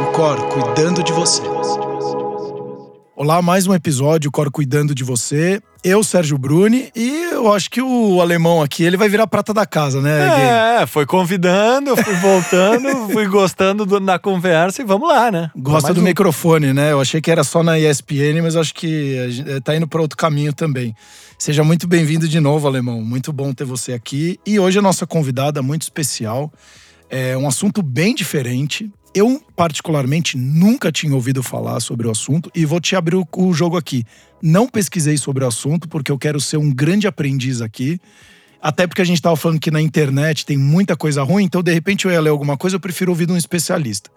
O Cor cuidando de você. Olá, mais um episódio, Cor cuidando de você. Eu, Sérgio Bruni, e eu acho que o alemão aqui, ele vai virar prata da casa, né? Gui? É, foi convidando, fui voltando, fui gostando do, da conversa e vamos lá, né? Gosta do um. microfone, né? Eu achei que era só na ESPN, mas acho que eh, tá indo para outro caminho também. Seja muito bem-vindo de novo, alemão. Muito bom ter você aqui. E hoje a nossa convidada muito especial. É um assunto bem diferente. Eu, particularmente, nunca tinha ouvido falar sobre o assunto e vou te abrir o, o jogo aqui. Não pesquisei sobre o assunto porque eu quero ser um grande aprendiz aqui. Até porque a gente estava falando que na internet tem muita coisa ruim, então de repente eu ia ler alguma coisa, eu prefiro ouvir de um especialista.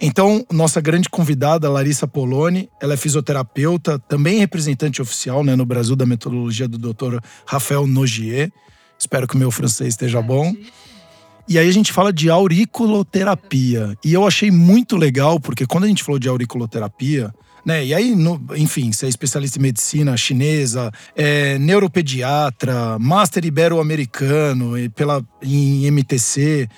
Então, nossa grande convidada, Larissa Poloni, ela é fisioterapeuta, também representante oficial né, no Brasil da metodologia do Dr. Rafael Nogier. Espero que o meu francês esteja bom. E aí a gente fala de auriculoterapia. E eu achei muito legal, porque quando a gente falou de auriculoterapia, né? E aí, no- enfim, você é especialista em medicina chinesa, é neuropediatra, master ibero-americano e pela, em MTC.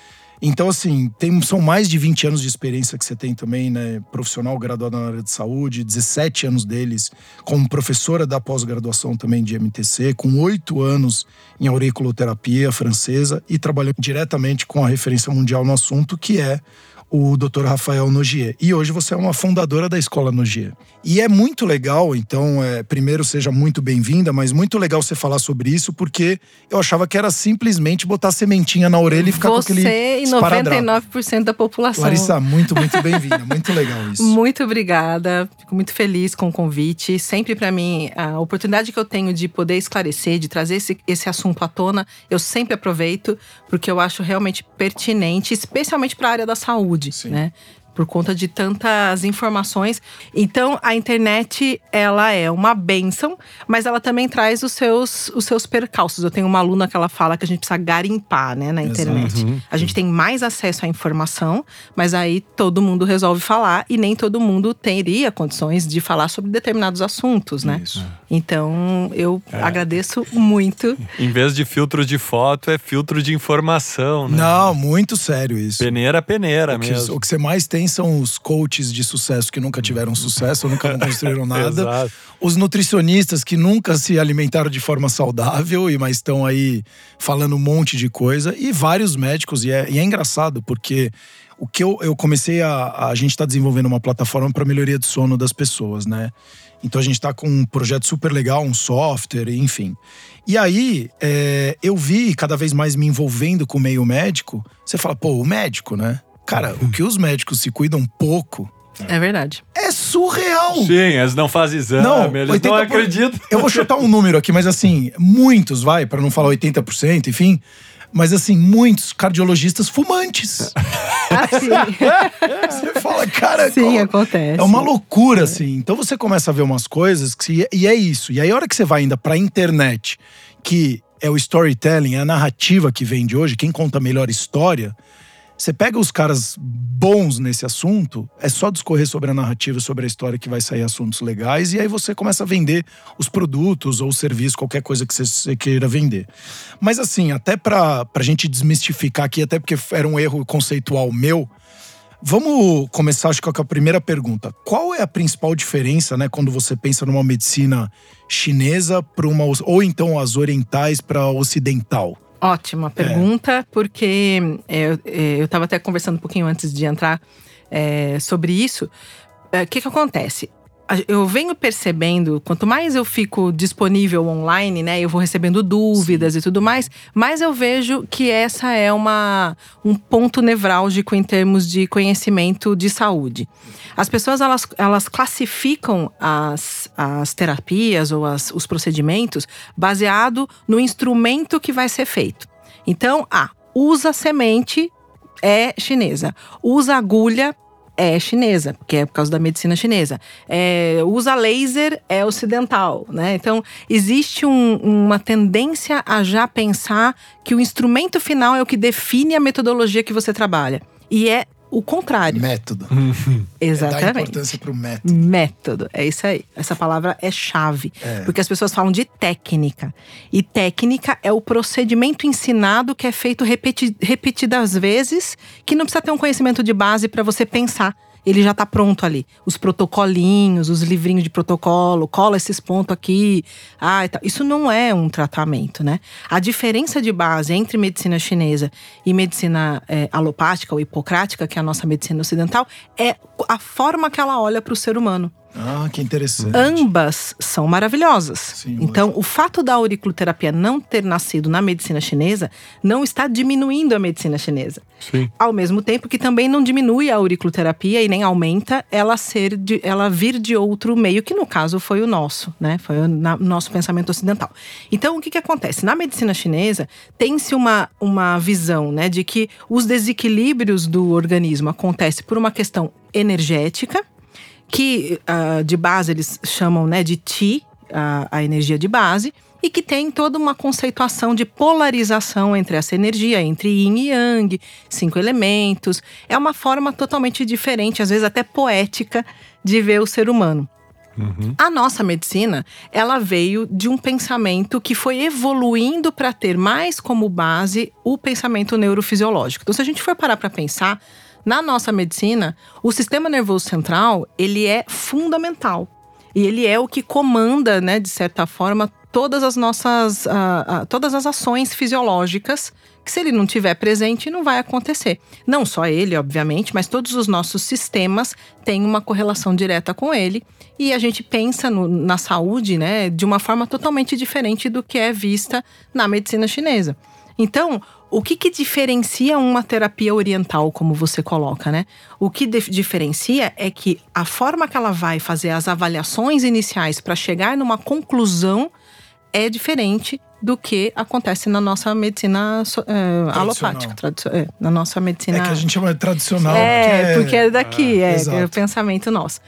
Então, assim, tem, são mais de 20 anos de experiência que você tem também, né? Profissional graduado na área de saúde, 17 anos deles como professora da pós-graduação também de MTC, com oito anos em auriculoterapia francesa e trabalhando diretamente com a referência mundial no assunto, que é o Dr. Rafael Nogier. E hoje você é uma fundadora da Escola Nogier. E é muito legal, então, é, primeiro seja muito bem-vinda, mas muito legal você falar sobre isso, porque eu achava que era simplesmente botar sementinha na orelha e ficar com aquele Você e esparadrapo. 99% da população. Larissa, muito, muito bem-vinda. Muito legal isso. Muito obrigada, fico muito feliz com o convite. Sempre para mim, a oportunidade que eu tenho de poder esclarecer, de trazer esse, esse assunto à tona, eu sempre aproveito, porque eu acho realmente pertinente, especialmente para a área da saúde, Sim. né? Por conta de tantas informações. Então, a internet, ela é uma benção, mas ela também traz os seus, os seus percalços. Eu tenho uma aluna que ela fala que a gente precisa garimpar, né, na Exato. internet. A gente tem mais acesso à informação, mas aí todo mundo resolve falar e nem todo mundo teria condições de falar sobre determinados assuntos, né? Isso. Então eu agradeço muito. Em vez de filtro de foto, é filtro de informação, né? Não, muito sério isso. Peneira, peneira O que, mesmo. o que você mais tem são os coaches de sucesso que nunca tiveram sucesso, nunca construíram nada. Os nutricionistas que nunca se alimentaram de forma saudável, e mas estão aí falando um monte de coisa. E vários médicos, e é, e é engraçado, porque o que eu, eu comecei a. A gente está desenvolvendo uma plataforma para melhoria de sono das pessoas, né? Então a gente está com um projeto super legal, um software, enfim. E aí é, eu vi cada vez mais me envolvendo com o meio médico. Você fala, pô, o médico, né? Cara, o que os médicos se cuidam pouco É verdade. é surreal. Sim, eles não fazem exame, Não, eles 80 não acreditam. Eu vou chutar um número aqui, mas assim, muitos, vai, para não falar 80%, enfim. Mas assim, muitos cardiologistas fumantes. Assim, Você fala, cara, sim, qual- acontece. é uma loucura, assim. Então você começa a ver umas coisas que, e é isso. E aí, a hora que você vai ainda pra internet, que é o storytelling, é a narrativa que vem de hoje, quem conta a melhor história, você pega os caras bons nesse assunto, é só discorrer sobre a narrativa, sobre a história que vai sair assuntos legais, e aí você começa a vender os produtos ou o serviço, qualquer coisa que você- queira vender. Mas assim, até pra, pra gente desmistificar aqui, até porque era um erro conceitual meu, Vamos começar, acho que com a primeira pergunta. Qual é a principal diferença, né, quando você pensa numa medicina chinesa para uma ou então as orientais para ocidental? Ótima pergunta, porque é, eu- é, eu estava até conversando um pouquinho antes de entrar é, sobre isso. É, O que, que acontece? Eu venho percebendo, quanto mais eu fico disponível online, né? Eu vou recebendo dúvidas e tudo mais, mais eu vejo que essa é uma, um ponto nevrálgico em termos de conhecimento de saúde. As pessoas elas, elas classificam as, as terapias ou as, os procedimentos baseado no instrumento que vai ser feito. Então, ah, usa semente é chinesa, usa agulha é chinesa, porque é por causa da medicina chinesa. É, usa laser é ocidental, né? Então existe um- uma tendência a já pensar que o instrumento final é o que define a metodologia que você trabalha. E é o contrário. Método. Exatamente. É dar importância pro método. Método, é isso aí. Essa palavra é chave. É. Porque as pessoas falam de técnica. E técnica é o procedimento ensinado que é feito repeti repetidas vezes, que não precisa ter um conhecimento de base para você pensar. Ele já está pronto ali. Os protocolinhos, os livrinhos de protocolo, cola esses pontos aqui. Ah. Isso não é um tratamento, né? A diferença de base entre medicina chinesa e medicina é, alopática ou hipocrática, que é a nossa medicina ocidental, é a forma que ela olha para o ser humano. Ah, que interessante. Ambas são maravilhosas. Sim, então, o fato da auriculoterapia não ter nascido na medicina chinesa não está diminuindo a medicina chinesa. Sim. Ao mesmo tempo que também não diminui a auriculoterapia e nem aumenta ela ser de, ela vir de outro meio, que no caso foi o nosso, né? Foi o na- nosso pensamento ocidental. Então, o que, que acontece? Na medicina chinesa, tem-se uma, uma visão né, de que os desequilíbrios do organismo acontecem por uma questão energética, que ah, de base eles chamam né, de Qi, a, a energia de base, e que tem toda uma conceituação de polarização entre essa energia, entre yin e yang, cinco elementos. É uma forma totalmente diferente, às vezes até poética, de ver o ser humano. A nossa medicina, ela veio de um pensamento que foi evoluindo para ter mais como base o pensamento neurofisiológico. Então, se a gente for parar para pensar, na nossa medicina, o sistema nervoso central, ele é fundamental. E ele é o que comanda, né, de certa forma, todas as nossas, ah, ah, todas as ações fisiológicas que se ele não tiver presente, não vai acontecer. Não só ele, obviamente, mas todos os nossos sistemas têm uma correlação direta com ele. E a gente pensa no- na saúde, né, de uma forma totalmente diferente do que é vista na medicina chinesa. Então, o que, que diferencia uma terapia oriental, como você coloca, né? O que dif- diferencia é que a forma que ela vai fazer as avaliações iniciais para chegar numa conclusão é diferente do que acontece na nossa medicina é, alopática, é, na nossa medicina. É que a gente chama de tradicional. É, porque é daqui, é, exato. é o pensamento nosso.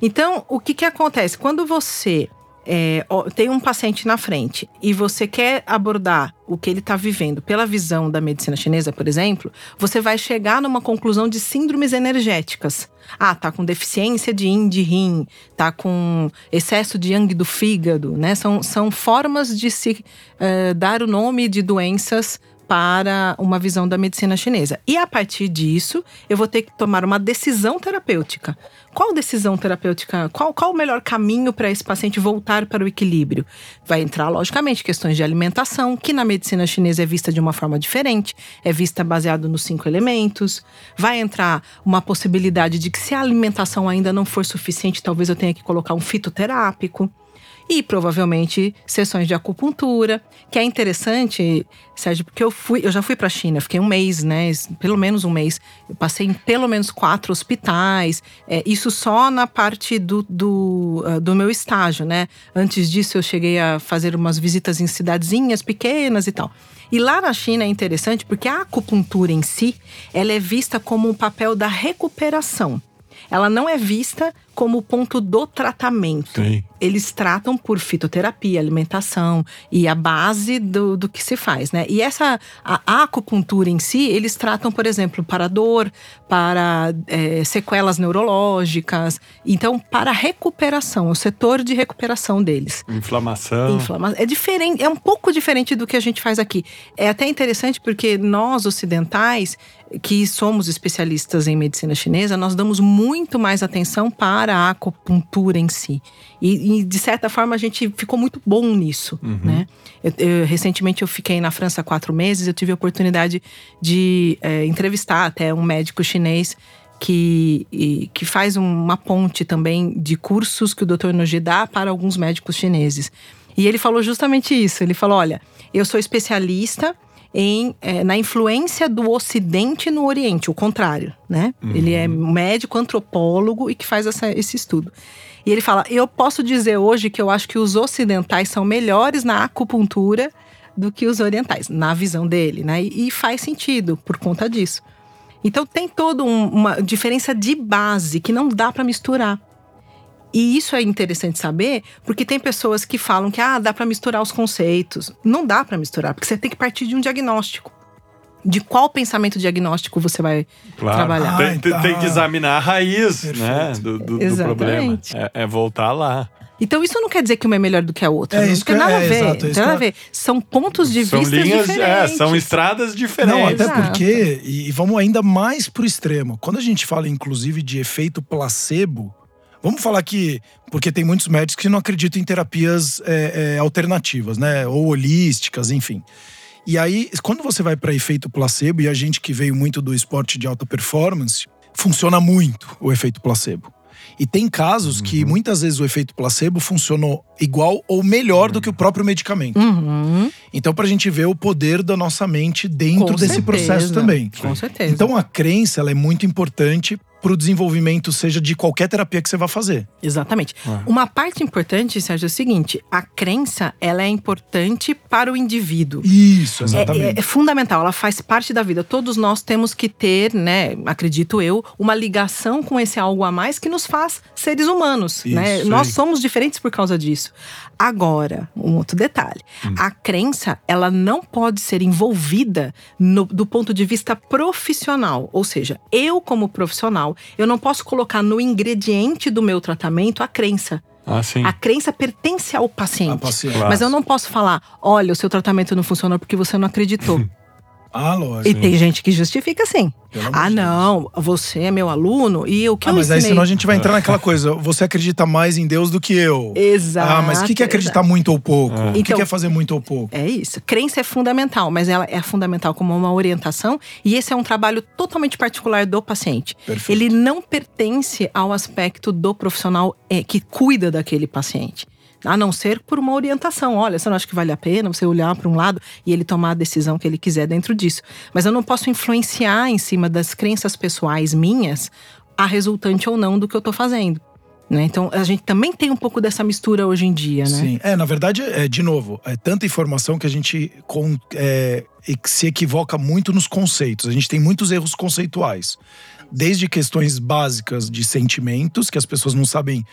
Então, o que que acontece? Quando você é, tem um paciente na frente e você quer abordar o que ele está vivendo pela visão da medicina chinesa, por exemplo, você vai chegar numa conclusão de síndromes energéticas. Ah, tá com deficiência de yin de rim, tá com excesso de yang do fígado, né? São, são formas de se eh, dar o nome de doenças para uma visão da medicina chinesa. E a partir disso, eu vou ter que tomar uma decisão terapêutica. Qual decisão terapêutica? Qual, qual o melhor caminho para esse paciente voltar para o equilíbrio? Vai entrar, logicamente, questões de alimentação, que na medicina chinesa é vista de uma forma diferente, é vista baseado nos cinco elementos. Vai entrar uma possibilidade de que, se a alimentação ainda não for suficiente, talvez eu tenha que colocar um fitoterápico e provavelmente sessões de acupuntura, que é interessante, Sérgio, porque eu fui, eu já fui para a China, fiquei um mês, né, pelo menos um mês, eu passei em pelo menos quatro hospitais, é, isso só na parte do, do, ah, do meu estágio, né? Antes disso eu cheguei a fazer umas visitas em cidadezinhas pequenas e tal. E lá na China é interessante porque a acupuntura em si, ela é vista como um papel da recuperação. Ela não é vista como o ponto do tratamento Sim. eles tratam por fitoterapia, alimentação e a base do, do que se faz, né? E essa a, a acupuntura em si, eles tratam, por exemplo, para dor, para é, sequelas neurológicas, então para recuperação, o setor de recuperação deles. Inflamação. Inflama- É diferente, é um pouco diferente do que a gente faz aqui. É até interessante porque nós ocidentais, que somos especialistas em medicina chinesa, nós damos muito mais atenção para a acupuntura em si. E, e, de certa forma a gente ficou muito bom nisso, né? Eu- eu- recentemente eu fiquei na França há quatro meses, eu tive a oportunidade de é, entrevistar até um médico chinês que, e- que faz uma ponte também de cursos que o Dr. Noji dá para alguns médicos chineses. E ele falou justamente isso. Ele falou: olha, eu sou especialista em, eh, na influência do Ocidente no Oriente, o contrário, né? Ele é médico, antropólogo e que faz essa- esse estudo. E ele fala: eu posso dizer hoje que eu acho que os ocidentais são melhores na acupuntura do que os orientais, na visão dele, né? E, e faz sentido por conta disso. Então tem toda um- uma diferença de base que não dá para misturar. E isso é interessante saber, porque tem pessoas que falam que ah, dá para misturar os conceitos. Não dá para misturar, porque você tem que partir de um diagnóstico. de qual pensamento diagnóstico você vai Claro. trabalhar. Tem, tem- Ah, tem tá. que examinar a raiz né, do, do- do Exatamente. problema. É, é voltar lá. Então isso não quer dizer que uma é melhor do que a outra. É não isso tem nada é, a ver. exato, é tem nada a eu- ver. São pontos de são vista linhas, diferentes. é, são estradas diferentes. Não, até Exato. porque, e e vamos ainda mais pro extremo. Quando a gente fala, inclusive, de efeito placebo, vamos falar que. Porque tem muitos médicos que não acreditam em terapias é, é, alternativas, né? Ou holísticas, enfim. E aí, quando você vai para efeito placebo, e a gente que veio muito do esporte de alta performance, funciona muito o efeito placebo. E tem casos que muitas vezes o efeito placebo funcionou igual ou melhor do que o próprio medicamento. Uhum, Então, pra gente ver o poder da nossa mente dentro com desse certeza. processo também. Com certeza. Então, a crença ela é muito importante pro desenvolvimento, seja de qualquer terapia que você vá fazer. Exatamente. É. Uma parte importante, Sérgio, é o seguinte: a crença ela é importante para o indivíduo. Isso, É, exatamente. é- é fundamental, ela faz parte da vida. Todos nós temos que ter, né, acredito eu, uma ligação com esse algo a mais que nos faz seres humanos. Isso, né? sim. Nós somos diferentes por causa disso. Agora, um outro detalhe: Hum. a crença ela não pode ser envolvida no- do ponto de vista profissional. Ou seja, eu, como profissional, eu não posso colocar no ingrediente do meu tratamento a crença. Ah, sim. A crença pertence ao paciente. paciente. Mas eu não posso falar, olha, o seu tratamento não funcionou porque você não acreditou. Ah, lógico. e tem gente que justifica assim. Ah, não, você é meu aluno e o que Ah, eu mas aí ensinei… senão a gente vai entrar naquela coisa. Você acredita mais em Deus do que eu. Exato. Ah, mas o que que é acreditar muito ou pouco? O que Então- que é fazer muito ou pouco? É isso. Crença é fundamental, mas ela é fundamental como uma orientação e esse é um trabalho totalmente particular do paciente. Perfeito. Ele não pertence ao aspecto do profissional eh, que cuida daquele paciente. A não ser por uma orientação. Olha, você não acha que vale a pena você olhar para um lado e ele tomar a decisão que ele quiser dentro disso. Mas eu não posso influenciar em cima das crenças pessoais minhas a resultante ou não do que eu tô fazendo. Né? Então, a gente também tem um pouco dessa mistura hoje em dia, né? Sim. É, na verdade, é, de novo, é tanta informação que a gente com- é, se equivoca muito nos conceitos. A gente tem muitos erros conceituais. Desde questões básicas de sentimentos, que as pessoas não sabem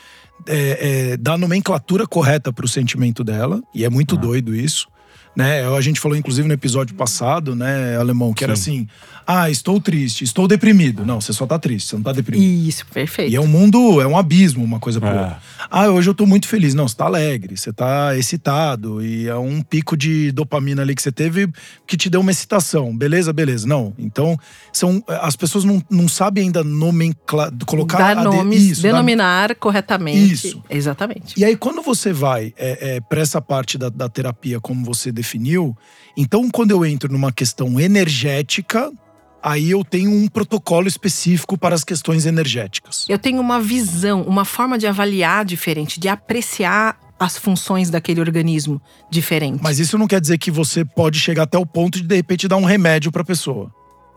é, é, dar a nomenclatura correta para o sentimento dela, e é muito doido isso. Né? A gente falou, inclusive, no episódio passado, né, Alemão, que era assim: ah, estou triste, estou deprimido. Não, você só tá triste, você não tá deprimido. Isso, perfeito. E é um mundo, é um abismo, uma coisa pra É. outra. Ah, hoje eu tô muito feliz. Não, você tá alegre, você tá excitado. E é um pico de dopamina ali que você teve que te deu uma excitação. Beleza, beleza. Não. Então, são, as pessoas não, não sabem ainda nomenclar, colocar dar a de- nomes, isso, dar- denominar corretamente. Isso. Exatamente. E aí, quando você vai é, é, para essa parte da, da terapia, como você definiu, então quando eu entro numa questão energética, aí eu tenho um protocolo específico para as questões energéticas. Eu tenho uma visão, uma forma de avaliar diferente, de apreciar as funções daquele organismo diferente. Mas isso não quer dizer que você pode chegar até o ponto de de repente dar um remédio para pessoa.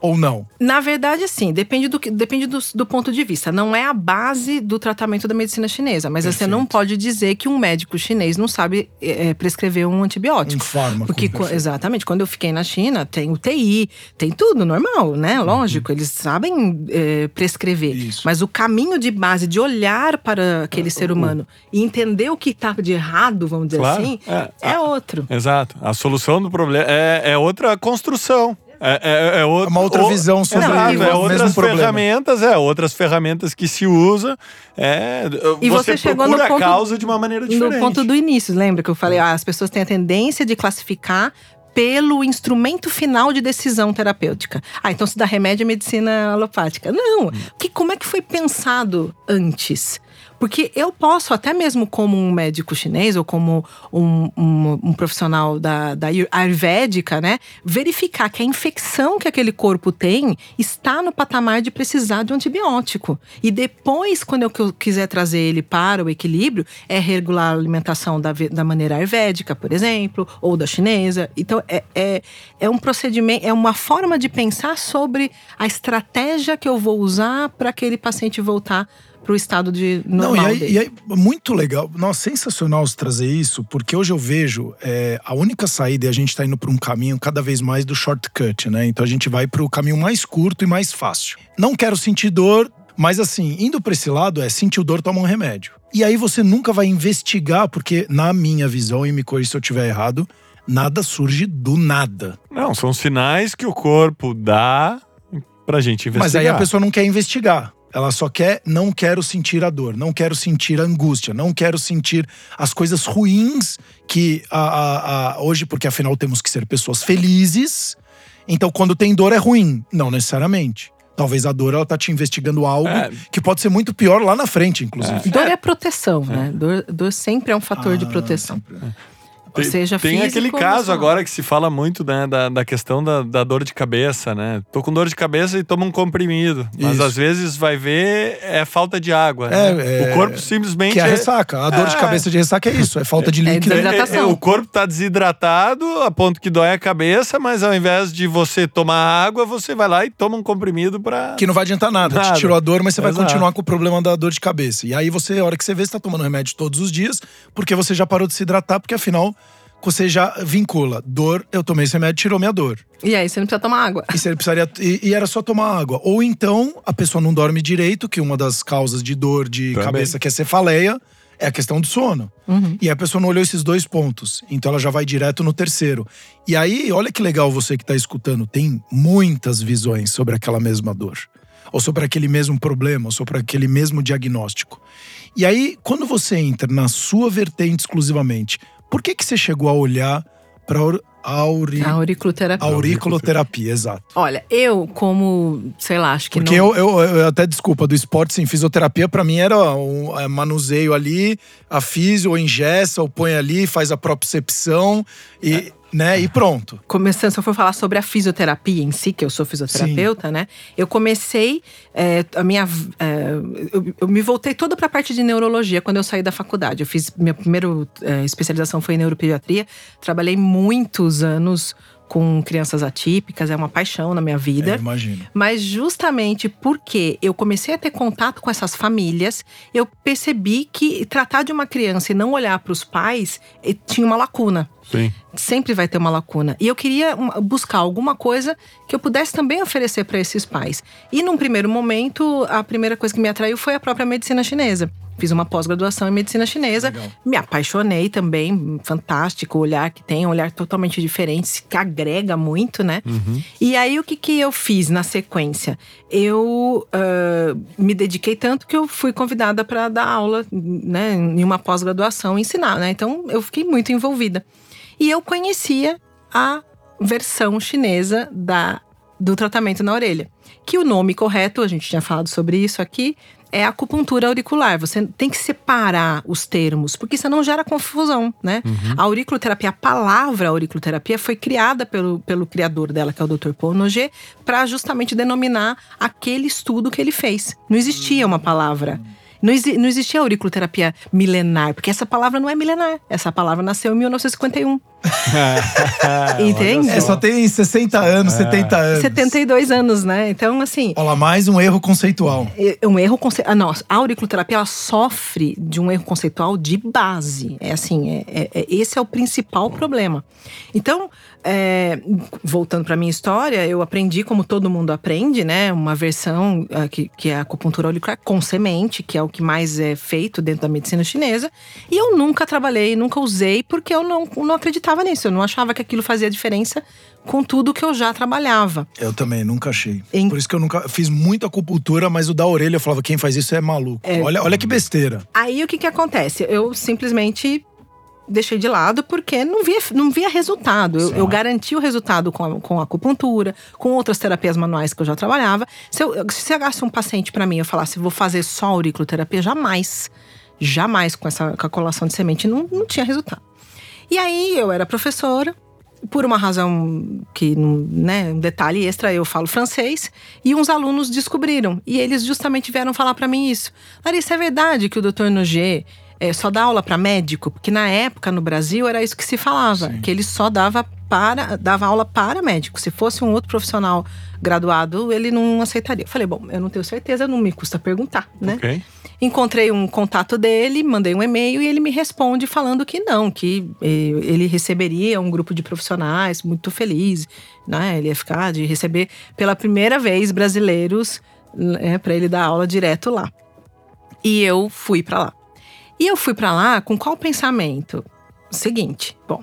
Ou não. Na verdade, sim, depende, do, depende do, do ponto de vista. Não é a base do tratamento da medicina chinesa, mas você não Perfeito. pode dizer que um médico chinês não sabe é, prescrever um Um antibiótico. fármaco. Porque, perfeito. exatamente, quando eu fiquei na China, tem UTI, tem tudo normal, né? Lógico, eles sabem é, prescrever. Isso. Mas o caminho de base de olhar para aquele ser humano e entender o que está de errado, vamos dizer Claro, assim, é. é, outro. Exato. A solução do problema é, é outra construção. É, é, é É uma outra visão sobre Exato, o é mesmo outras problema. ferramentas, é outras ferramentas que se usa. É, E você, chegou no ponto, a causa de uma maneira diferente. No ponto do início, lembra que eu falei? Ah, as pessoas têm a tendência de classificar pelo instrumento final de decisão terapêutica. Ah, então se dá remédio é medicina alopática. Não. Que, como é que foi pensado antes? Porque eu posso, até mesmo como um médico chinês ou como um, um- um profissional da, da ayurvédica, né? Verificar que a infecção que aquele corpo tem está no patamar de precisar de um antibiótico. E depois, quando eu quiser trazer ele para o equilíbrio, é regular a alimentação da, da maneira ayurvédica, por exemplo, ou da chinesa. Então, é, é, é um procedimento, é uma forma de pensar sobre a estratégia que eu vou usar para aquele paciente voltar para o estado de Não, normal e aí, dele. e aí, muito legal. Nossa, sensacional você trazer isso, porque hoje eu vejo é, a única saída e a gente tá indo por um caminho cada vez mais do shortcut, né? Então a gente vai pro caminho mais curto e mais fácil. Não quero sentir dor, mas assim, indo pra esse lado é sentiu dor, toma um remédio. E aí você nunca vai investigar, porque na minha visão, e me corrija se eu estiver errado, Nada surge do nada. Não, são sinais que o corpo dá pra gente investigar. Mas aí a pessoa não quer investigar. Ela só quer, não quero sentir a dor, não quero sentir a angústia, não quero sentir as coisas ruins que a, a, a, hoje, porque afinal temos que ser pessoas felizes. Então, quando tem dor é ruim. Não necessariamente. Talvez a dor ela tá te investigando algo É. que pode ser muito pior lá na frente, inclusive. Dor é proteção, né? Dor, dor sempre é um fator de Ah, proteção. Ou seja, Tem físico aquele caso emocional. agora que se fala muito, né, da, da questão da, da dor de cabeça, né? Tô com dor de cabeça e toma um comprimido. Mas Isso. às vezes vai ver, é falta de água. É, né? é- O corpo simplesmente. Que é a é- ressaca. A dor de É. cabeça de ressaca é isso, é falta de É líquido. É, é, o corpo tá desidratado a ponto que dói a cabeça, mas ao invés de você tomar água, você vai lá e toma um comprimido pra. Que não vai adiantar nada. Nada. Te tirou a dor, mas você vai Exato. continuar com o problema da dor de cabeça. E aí você, a hora que você vê, você tá tomando remédio todos os dias, porque você já parou de se hidratar, porque afinal você já vincula. Dor, eu tomei esse remédio, tirou minha dor. E aí você não precisa tomar água. E, você precisaria, e, e era só tomar água. Ou então a pessoa não dorme direito, que uma das causas de dor de Também. cabeça, que é cefaleia, é a questão do sono. E a pessoa não olhou esses dois pontos. Então ela já vai direto no terceiro. E aí, olha que legal você que tá escutando, tem muitas visões sobre aquela mesma dor. Ou sobre aquele mesmo problema, ou sobre aquele mesmo diagnóstico. E aí, quando você entra na sua vertente exclusivamente, por que, que você chegou a olhar para a auri... Auriculoterapia. auriculoterapia? Exato. Olha, eu como, sei lá, acho que Porque não… eu, eu, eu até desculpa, do esporte sem fisioterapia, pra mim era um é, manuseio ali, a fisio, ou engessa, ou põe ali, faz a propriocepção e, né, e pronto. Começando, se eu for falar sobre a fisioterapia em si, que eu sou fisioterapeuta, né? Eu comecei é, a minha. é, eu, eu me voltei toda para a parte de neurologia quando eu saí da faculdade. Eu fiz. Minha primeira é, especialização foi em neuropediatria. Trabalhei muitos anos com crianças atípicas, é uma paixão na minha vida. É, imagino. Mas justamente porque eu comecei a ter contato com essas famílias, eu percebi que tratar de uma criança e não olhar para os pais eh, tinha uma lacuna. Sim. Sempre vai ter uma lacuna. E eu queria uma- buscar alguma coisa que eu pudesse também oferecer para esses pais. E num primeiro momento, a primeira coisa que me atraiu foi a própria medicina chinesa. Fiz uma pós-graduação em medicina chinesa. Legal. Me apaixonei também, fantástico o olhar que tem, um olhar totalmente diferente, que agrega muito, né? E aí o que, que eu fiz na sequência? Eu ah, me dediquei tanto que eu fui convidada para dar aula, né, em uma pós-graduação, ensinar, né? Então eu fiquei muito envolvida. E eu conhecia a versão chinesa da, do tratamento na orelha. Que o nome correto, a gente tinha falado sobre isso aqui, é acupuntura auricular. Você tem que separar os termos, porque senão gera confusão, né? A auriculoterapia, a palavra auriculoterapia foi criada pelo, pelo criador dela, que é o Dr. Paul Noget, para justamente denominar aquele estudo que ele fez. Não existia uma palavra. Não, exi- não existia auriculoterapia milenar, porque essa palavra não é milenar. Essa palavra nasceu em 1951. Entende? É, só tem 60 anos, 70 anos. 72 anos, né? Então, assim, Olha lá, mais um erro conceitual. é um erro conceitual. Ah, nossa, a auriculoterapia ela sofre de um erro conceitual de base. É assim, é, é- é- esse é o principal problema. Então, é, voltando para minha história, eu aprendi como todo mundo aprende, né? Uma versão ah, que, que é a acupuntura auricular com semente, que é o que mais é feito dentro da medicina chinesa. E eu nunca trabalhei, nunca usei, porque eu não, não acreditava nisso. Eu não achava que aquilo fazia diferença com tudo que eu já trabalhava. Eu também, nunca achei. Em- Por isso que eu nunca fiz muita acupuntura, mas o da orelha eu falava, quem faz isso é maluco. Olha, olha que besteira. Aí o que que acontece? Eu simplesmente deixei de lado porque não via, não via resultado. Eu, eu garanti o resultado com a, com a acupuntura, com outras terapias manuais que eu já trabalhava. Se, eu, se chegasse um paciente para mim e eu falasse, vou fazer só auriculoterapia, jamais. Jamais com essa com colação de semente, não, não tinha resultado. E aí eu era professora, por uma razão que, né, um detalhe extra, eu falo francês, e uns alunos descobriram. E eles justamente vieram falar pra mim isso. Larissa, é verdade que o Dr. Noget eh, só dá aula pra médico? Porque na época, no Brasil, era isso que se falava, que ele só dava para dava aula para médico. Se fosse um outro profissional graduado, ele não aceitaria. Eu falei, bom, eu não tenho certeza, não me custa perguntar, né? Ok. Encontrei um contato dele, mandei um e-mail e ele me responde falando que não, que eh, ele receberia um grupo de profissionais muito feliz, né? Ele ia ficar de receber pela primeira vez brasileiros né, para ele dar aula direto lá. E eu fui para lá. E eu fui para lá com qual pensamento? O seguinte, bom,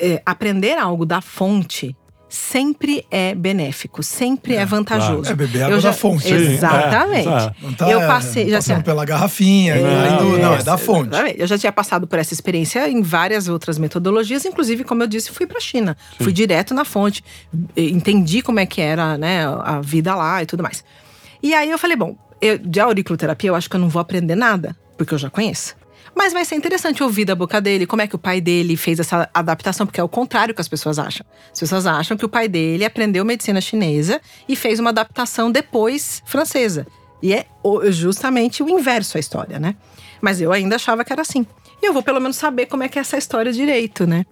é, aprender algo da fonte sempre é benéfico, sempre é, é vantajoso. Claro. É beber água já, da fonte. Exatamente. É, não tá, eu passei já tinha, pela garrafinha, não, não, é da fonte. Exatamente. Eu já tinha passado por essa experiência em várias outras metodologias, inclusive, como eu disse, fui para a China. Sim. Fui direto na fonte, entendi como é que era, né, a vida lá e tudo mais. E aí eu falei, bom, eu, de auriculoterapia eu acho que eu não vou aprender nada, porque eu já conheço. Mas vai ser interessante ouvir da boca dele como é que o pai dele fez essa adaptação, porque é o contrário que as pessoas acham. As pessoas acham que o pai dele aprendeu medicina chinesa e fez uma adaptação depois francesa. E é justamente o inverso a história, né? Mas eu ainda achava que era assim. E eu vou pelo menos saber como é que é essa história direito, né?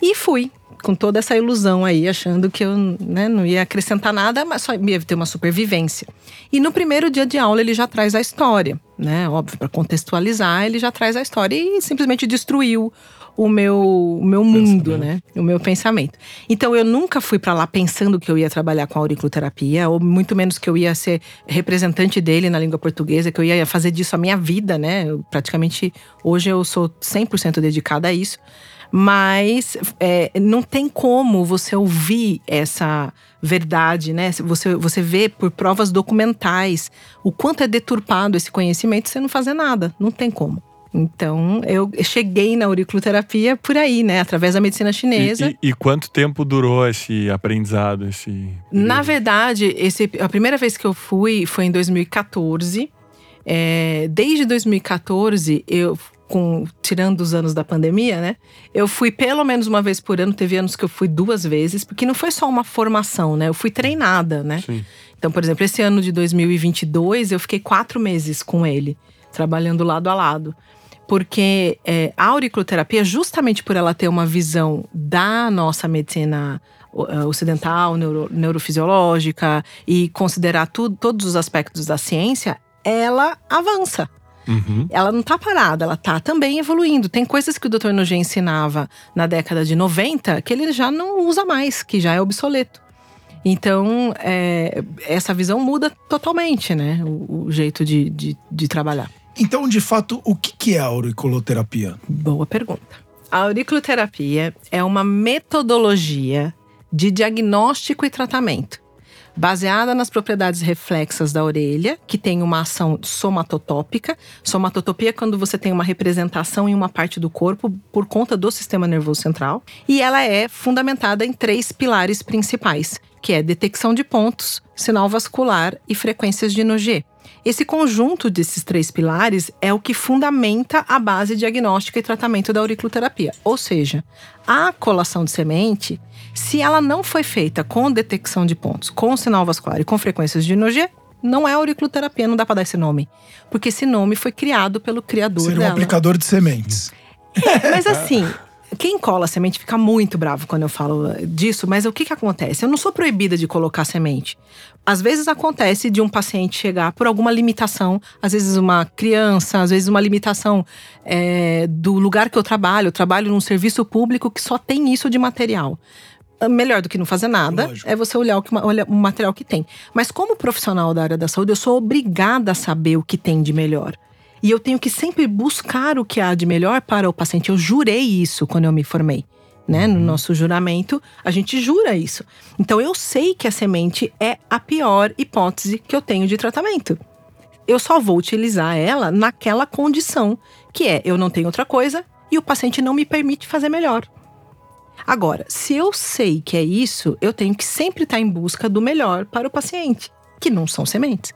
E fui com toda essa ilusão aí, achando que eu né, não ia acrescentar nada, mas só ia ter uma supervivência. E no primeiro dia de aula ele já traz a história, né? Óbvio, para contextualizar, ele já traz a história e simplesmente destruiu o meu, o meu mundo, né? O meu pensamento. Então eu nunca fui para lá pensando que eu ia trabalhar com auriculoterapia, ou muito menos que eu ia ser representante dele na língua portuguesa, que eu ia fazer disso a minha vida, né? Eu, praticamente hoje eu sou 100% dedicada a isso. Mas é, não tem como você ouvir essa verdade, né? Você, você vê por provas documentais o quanto é deturpado esse conhecimento sem não fazer nada. Não tem como. Então, eu cheguei na auriculoterapia por aí, né? Através da medicina chinesa. E, e, e quanto tempo durou esse aprendizado? Esse Na verdade, esse, a primeira vez que eu fui foi em 2014. É, desde 2014, eu com tirando os anos da pandemia, né? Eu fui pelo menos uma vez por ano, teve anos que eu fui duas vezes, porque não foi só uma formação, né? Eu fui treinada, né? Sim. Então, por exemplo, esse ano de 2022 eu fiquei quatro meses com ele, trabalhando lado a lado. Porque é, a auriculoterapia, justamente por ela ter uma visão da nossa medicina é, ocidental, neuro, neurofisiológica e considerar tudo, todos os aspectos da ciência, ela avança. Uhum. Ela não está parada, ela está também evoluindo. Tem coisas que o Dr. Nugent ensinava na década de 90 que ele já não usa mais, que já é obsoleto. Então, é, essa visão muda totalmente, né? O, o jeito de, de, de, trabalhar. Então, de fato, o que é a auriculoterapia? Boa pergunta. A auriculoterapia é uma metodologia de diagnóstico e tratamento baseada nas propriedades reflexas da orelha, que tem uma ação somatotópica. Somatotopia é quando você tem uma representação em uma parte do corpo por conta do sistema nervoso central. E ela é fundamentada em três pilares principais, que é detecção de pontos, sinal vascular e frequências de Nogier. Esse conjunto desses três pilares é o que fundamenta a base diagnóstica e tratamento da auriculoterapia. Ou seja, a colação de semente se ela não foi feita com detecção de pontos, com sinal vascular e com frequências de Nogier, não é auriculoterapia, não dá para dar esse nome. Porque esse nome foi criado pelo criador Seria dela. um aplicador de sementes. É, mas assim, quem cola semente fica muito bravo quando eu falo disso, mas o que que acontece? Eu não sou proibida de colocar semente. Às vezes acontece de um paciente chegar por alguma limitação, às vezes uma criança, às vezes uma limitação é, do lugar que eu trabalho. Eu trabalho num serviço público que só tem isso de material melhor do que não fazer nada Lógico. é você olhar o, que, olhar o material que tem. Mas como profissional da área da saúde, eu sou obrigada a saber o que tem de melhor. E eu tenho que sempre buscar o que há de melhor para o paciente. Eu jurei isso quando eu me formei. Né? No uhum. nosso juramento, a gente jura isso. Então eu sei que a semente é a pior hipótese que eu tenho de tratamento. Eu só vou utilizar ela naquela condição, que é eu não tenho outra coisa e o paciente não me permite fazer melhor. Agora, se eu sei que é isso, eu tenho que sempre estar em busca do melhor para o paciente, que não são sementes.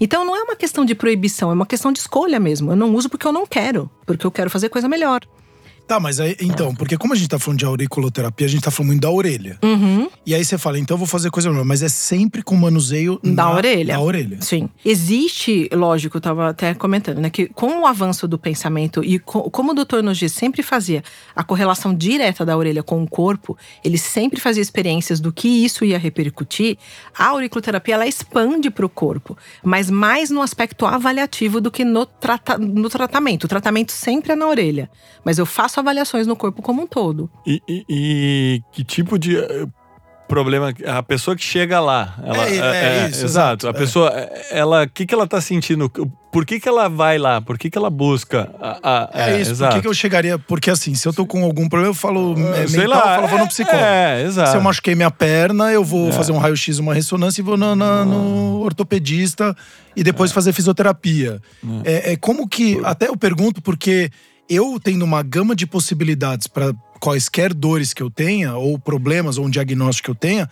Então não é uma questão de proibição, é uma questão de escolha mesmo. Eu não uso porque eu não quero, porque eu quero fazer coisa melhor. Tá, mas aí, então, porque como a gente tá falando de auriculoterapia, a gente tá falando muito da orelha. Uhum. E aí você fala, então eu vou fazer coisa melhor, mas é sempre com manuseio da na, orelha. Da orelha. Sim. Existe, lógico, eu tava até comentando, né, que com o avanço do pensamento e com, como o Dr. Nogi sempre fazia a correlação direta da orelha com o corpo, ele sempre fazia experiências do que isso ia repercutir, a auriculoterapia ela expande para o corpo, mas mais no aspecto avaliativo do que no, trata, no tratamento. O tratamento sempre é na orelha, mas eu faço faço avaliações no corpo como um todo. E, e, e que tipo de. problema, a pessoa que chega lá, ela, É, é isso, exato, A é. pessoa, ela, o que que ela tá sentindo? Por que que ela vai lá? Por que que ela busca? A, a- É, isso, por exato. que, que eu chegaria? Porque assim, se eu tô com algum problema, eu falo é, Sei mental, lá, eu falo, vou no psicólogo. É, exato. Se eu machuquei minha perna, eu vou fazer um raio-x, uma ressonância e vou na- na- no ortopedista e depois fazer fisioterapia. É, é como que. Até eu pergunto, porque eu tendo uma gama de possibilidades para quaisquer dores que eu tenha, ou problemas, ou um diagnóstico que eu tenha.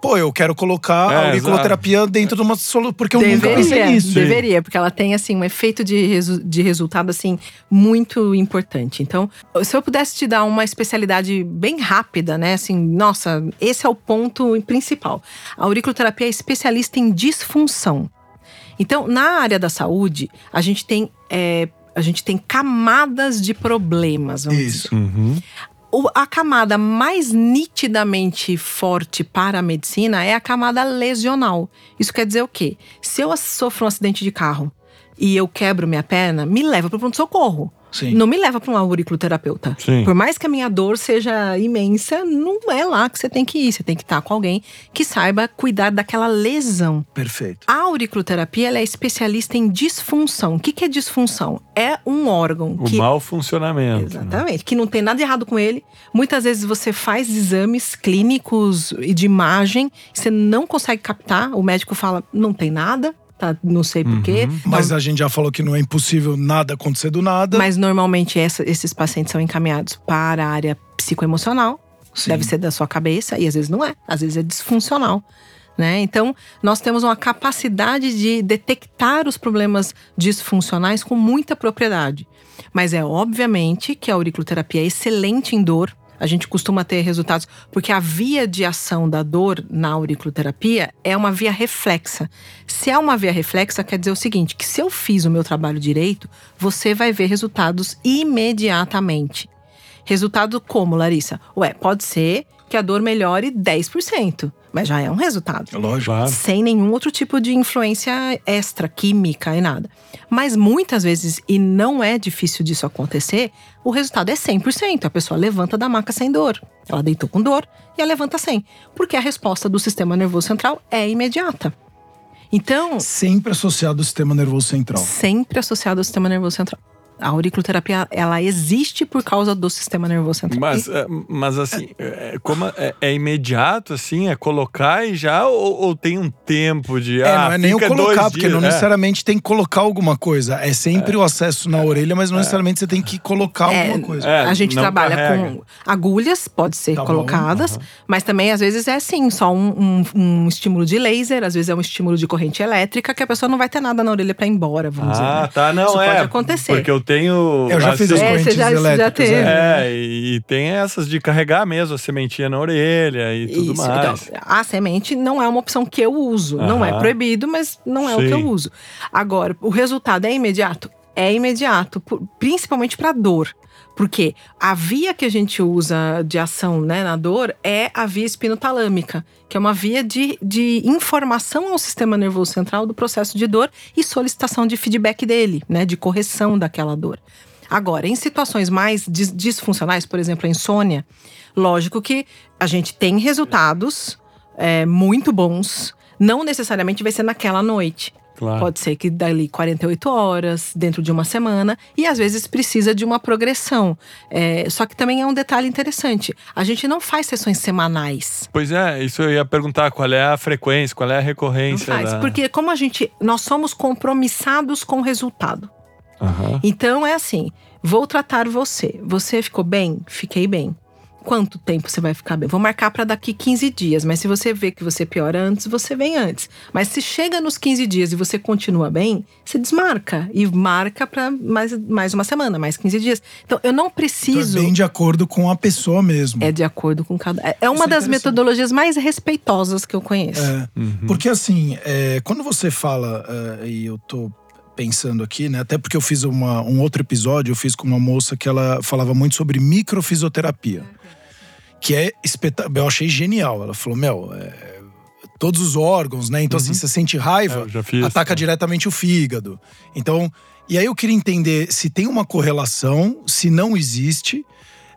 Pô, eu quero colocar É, a auriculoterapia dentro de uma solução. Porque eu nunca pensei nisso. deveria, porque ela tem assim um efeito de, resu- de resultado assim muito importante. Então, se eu pudesse te dar uma especialidade bem rápida, né, assim, nossa, esse é o ponto principal. A auriculoterapia é especialista em disfunção. Então, na área da saúde, a gente tem é, a gente tem camadas de problemas, vamos dizer. Isso. Uhum. O- a camada mais nitidamente forte para a medicina é a camada lesional. Isso quer dizer o quê? Se eu sofro um acidente de carro e eu quebro minha perna, me leva para o pronto-socorro. Sim. Não me leva para um auriculoterapeuta. Sim. Por mais que a minha dor seja imensa, não é lá que você tem que ir. Você tem que estar com alguém que saiba cuidar daquela lesão. Perfeito. A auriculoterapia ela é especialista em disfunção. O que, que é disfunção? É um órgão O que mau funcionamento. né? Exatamente, que não tem nada errado com ele. Muitas vezes você faz exames clínicos e de imagem, você não consegue captar, o médico fala, não tem nada, tá? Não sei porquê. Uhum. Mas a gente já falou que não é impossível nada acontecer do nada. Mas normalmente essa- esses pacientes são encaminhados para a área psicoemocional. Sim. Deve ser da sua cabeça, e às vezes não é, às vezes é disfuncional. Né? Então, nós temos uma capacidade de detectar os problemas disfuncionais com muita propriedade. Mas é obviamente que a auriculoterapia é excelente em dor. A gente costuma ter resultados, porque a via de ação da dor na auriculoterapia é uma via reflexa. Se é uma via reflexa, quer dizer o seguinte: que se eu fiz o meu trabalho direito, você vai ver resultados imediatamente. Resultado como, Larissa? Ué, pode ser que a dor melhore 10%, mas já é um resultado. Lógico. Claro. Sem nenhum outro tipo de influência extra, química e nada. Mas muitas vezes, e não é difícil disso acontecer, o resultado é 100%. A pessoa levanta da maca sem dor. Ela deitou com dor e ela levanta sem. Porque a resposta do sistema nervoso central é imediata. Então, Sempre associado ao sistema nervoso central. sempre associado ao sistema nervoso central. A auriculoterapia, ela existe por causa do sistema nervoso central. Mas, é, mas assim, é, como é, é imediato, assim, é colocar e já, ou, ou tem um tempo de. É, ah, não é nem o colocar, porque dias, não é. necessariamente tem que colocar alguma coisa. É sempre o acesso na orelha, mas não necessariamente você tem que colocar É, alguma coisa. é. a gente trabalha carrega. com agulhas, pode ser Tá bom, colocadas, mas também às vezes é assim, só um, um- um estímulo de laser, às vezes é um estímulo de corrente elétrica, que a pessoa não vai ter nada na orelha pra ir embora, vamos dizer. Ah, né? tá, não Isso é. pode acontecer. Porque eu tenho. Eu já fiz as É, correntes você já- já elétricas. teve. é. É, e, e tem essas de carregar mesmo a sementinha na orelha e tudo Isso, mais. então, a semente não é uma opção que eu uso. Não é Aham. proibido, mas não é o que Sim. eu uso. Agora, o resultado é imediato? É imediato, principalmente para dor. Porque a via que a gente usa de ação né, na dor é a via espinotalâmica, que é uma via de, de informação ao sistema nervoso central do processo de dor e solicitação de feedback dele, né, de correção daquela dor. Agora, em situações mais dis- disfuncionais, por exemplo, a insônia, lógico que a gente tem resultados é, muito bons. Não necessariamente vai ser naquela noite. Claro. Pode ser que dali 48 horas, dentro de uma semana, e às vezes precisa de uma progressão. É, só que também é um detalhe interessante: a gente não faz sessões semanais. Pois é, isso eu ia perguntar qual é a frequência, qual é a Não recorrência. faz. da- Porque como a gente. Nós somos compromissados com o resultado. Aham. Então é assim: vou tratar você. Você ficou bem? Fiquei bem. Quanto tempo você vai ficar bem? Vou marcar para daqui 15 dias, mas se você vê que você piora antes, você vem antes. Mas se chega nos 15 dias e você continua bem, você desmarca e marca para mais, mais uma semana, mais 15 dias. Então eu não Então preciso. é bem de acordo com a pessoa mesmo. É de acordo com cada. é- É uma Isso é das interessante. metodologias mais respeitosas que eu conheço. É, Porque assim, é, quando você fala, é, e eu tô pensando aqui, né? Até porque eu fiz uma- um outro episódio, eu fiz com uma moça que ela falava muito sobre microfisioterapia. Que é espetacular. Eu achei genial. Ela falou, meu, é, todos os órgãos, né? Então, assim, você sente É, raiva, já fiz. ataca diretamente o fígado. Então, e aí eu queria entender se tem uma correlação, se não existe.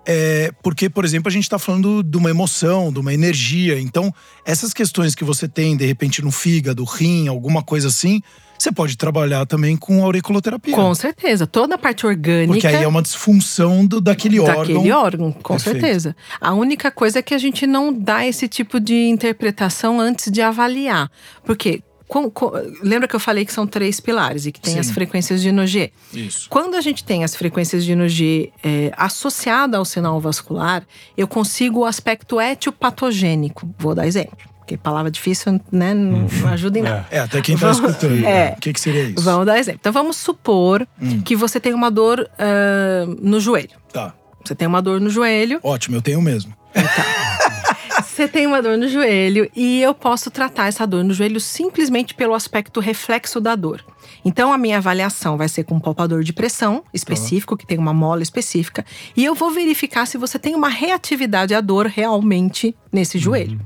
É, porque, por exemplo, a gente está falando de uma emoção, de uma energia. Então, essas questões que você tem, de repente, no fígado, rim, alguma coisa assim, você pode trabalhar também com auriculoterapia. Com certeza. Toda a parte orgânica. Porque aí é uma disfunção do, daquele órgão. Daquele órgão, com Perfeito. certeza. A única coisa é que a gente não dá esse tipo de interpretação antes de avaliar. Porque. com- com- lembra que eu falei que são três pilares e que tem Sim. as frequências de Nogier? Isso. Quando a gente tem as frequências de Nogier é, associada ao sinal vascular, eu consigo o aspecto etiopatogênico. Vou dar exemplo, porque palavra difícil né, não, não ajuda em nada. É, até quem tá Vamos- escutando. É. O que, que seria isso? Vamos dar exemplo. Então vamos supor Hum. que você tem uma dor ah, no joelho. Tá. Você tem uma dor no joelho, Ótimo, eu tenho mesmo. você tem uma dor no joelho e eu posso tratar essa dor no joelho simplesmente pelo aspecto reflexo da dor. Então a minha avaliação vai ser com um palpador de pressão específico, que tem uma mola específica, e eu vou verificar se você tem uma reatividade à dor realmente nesse joelho.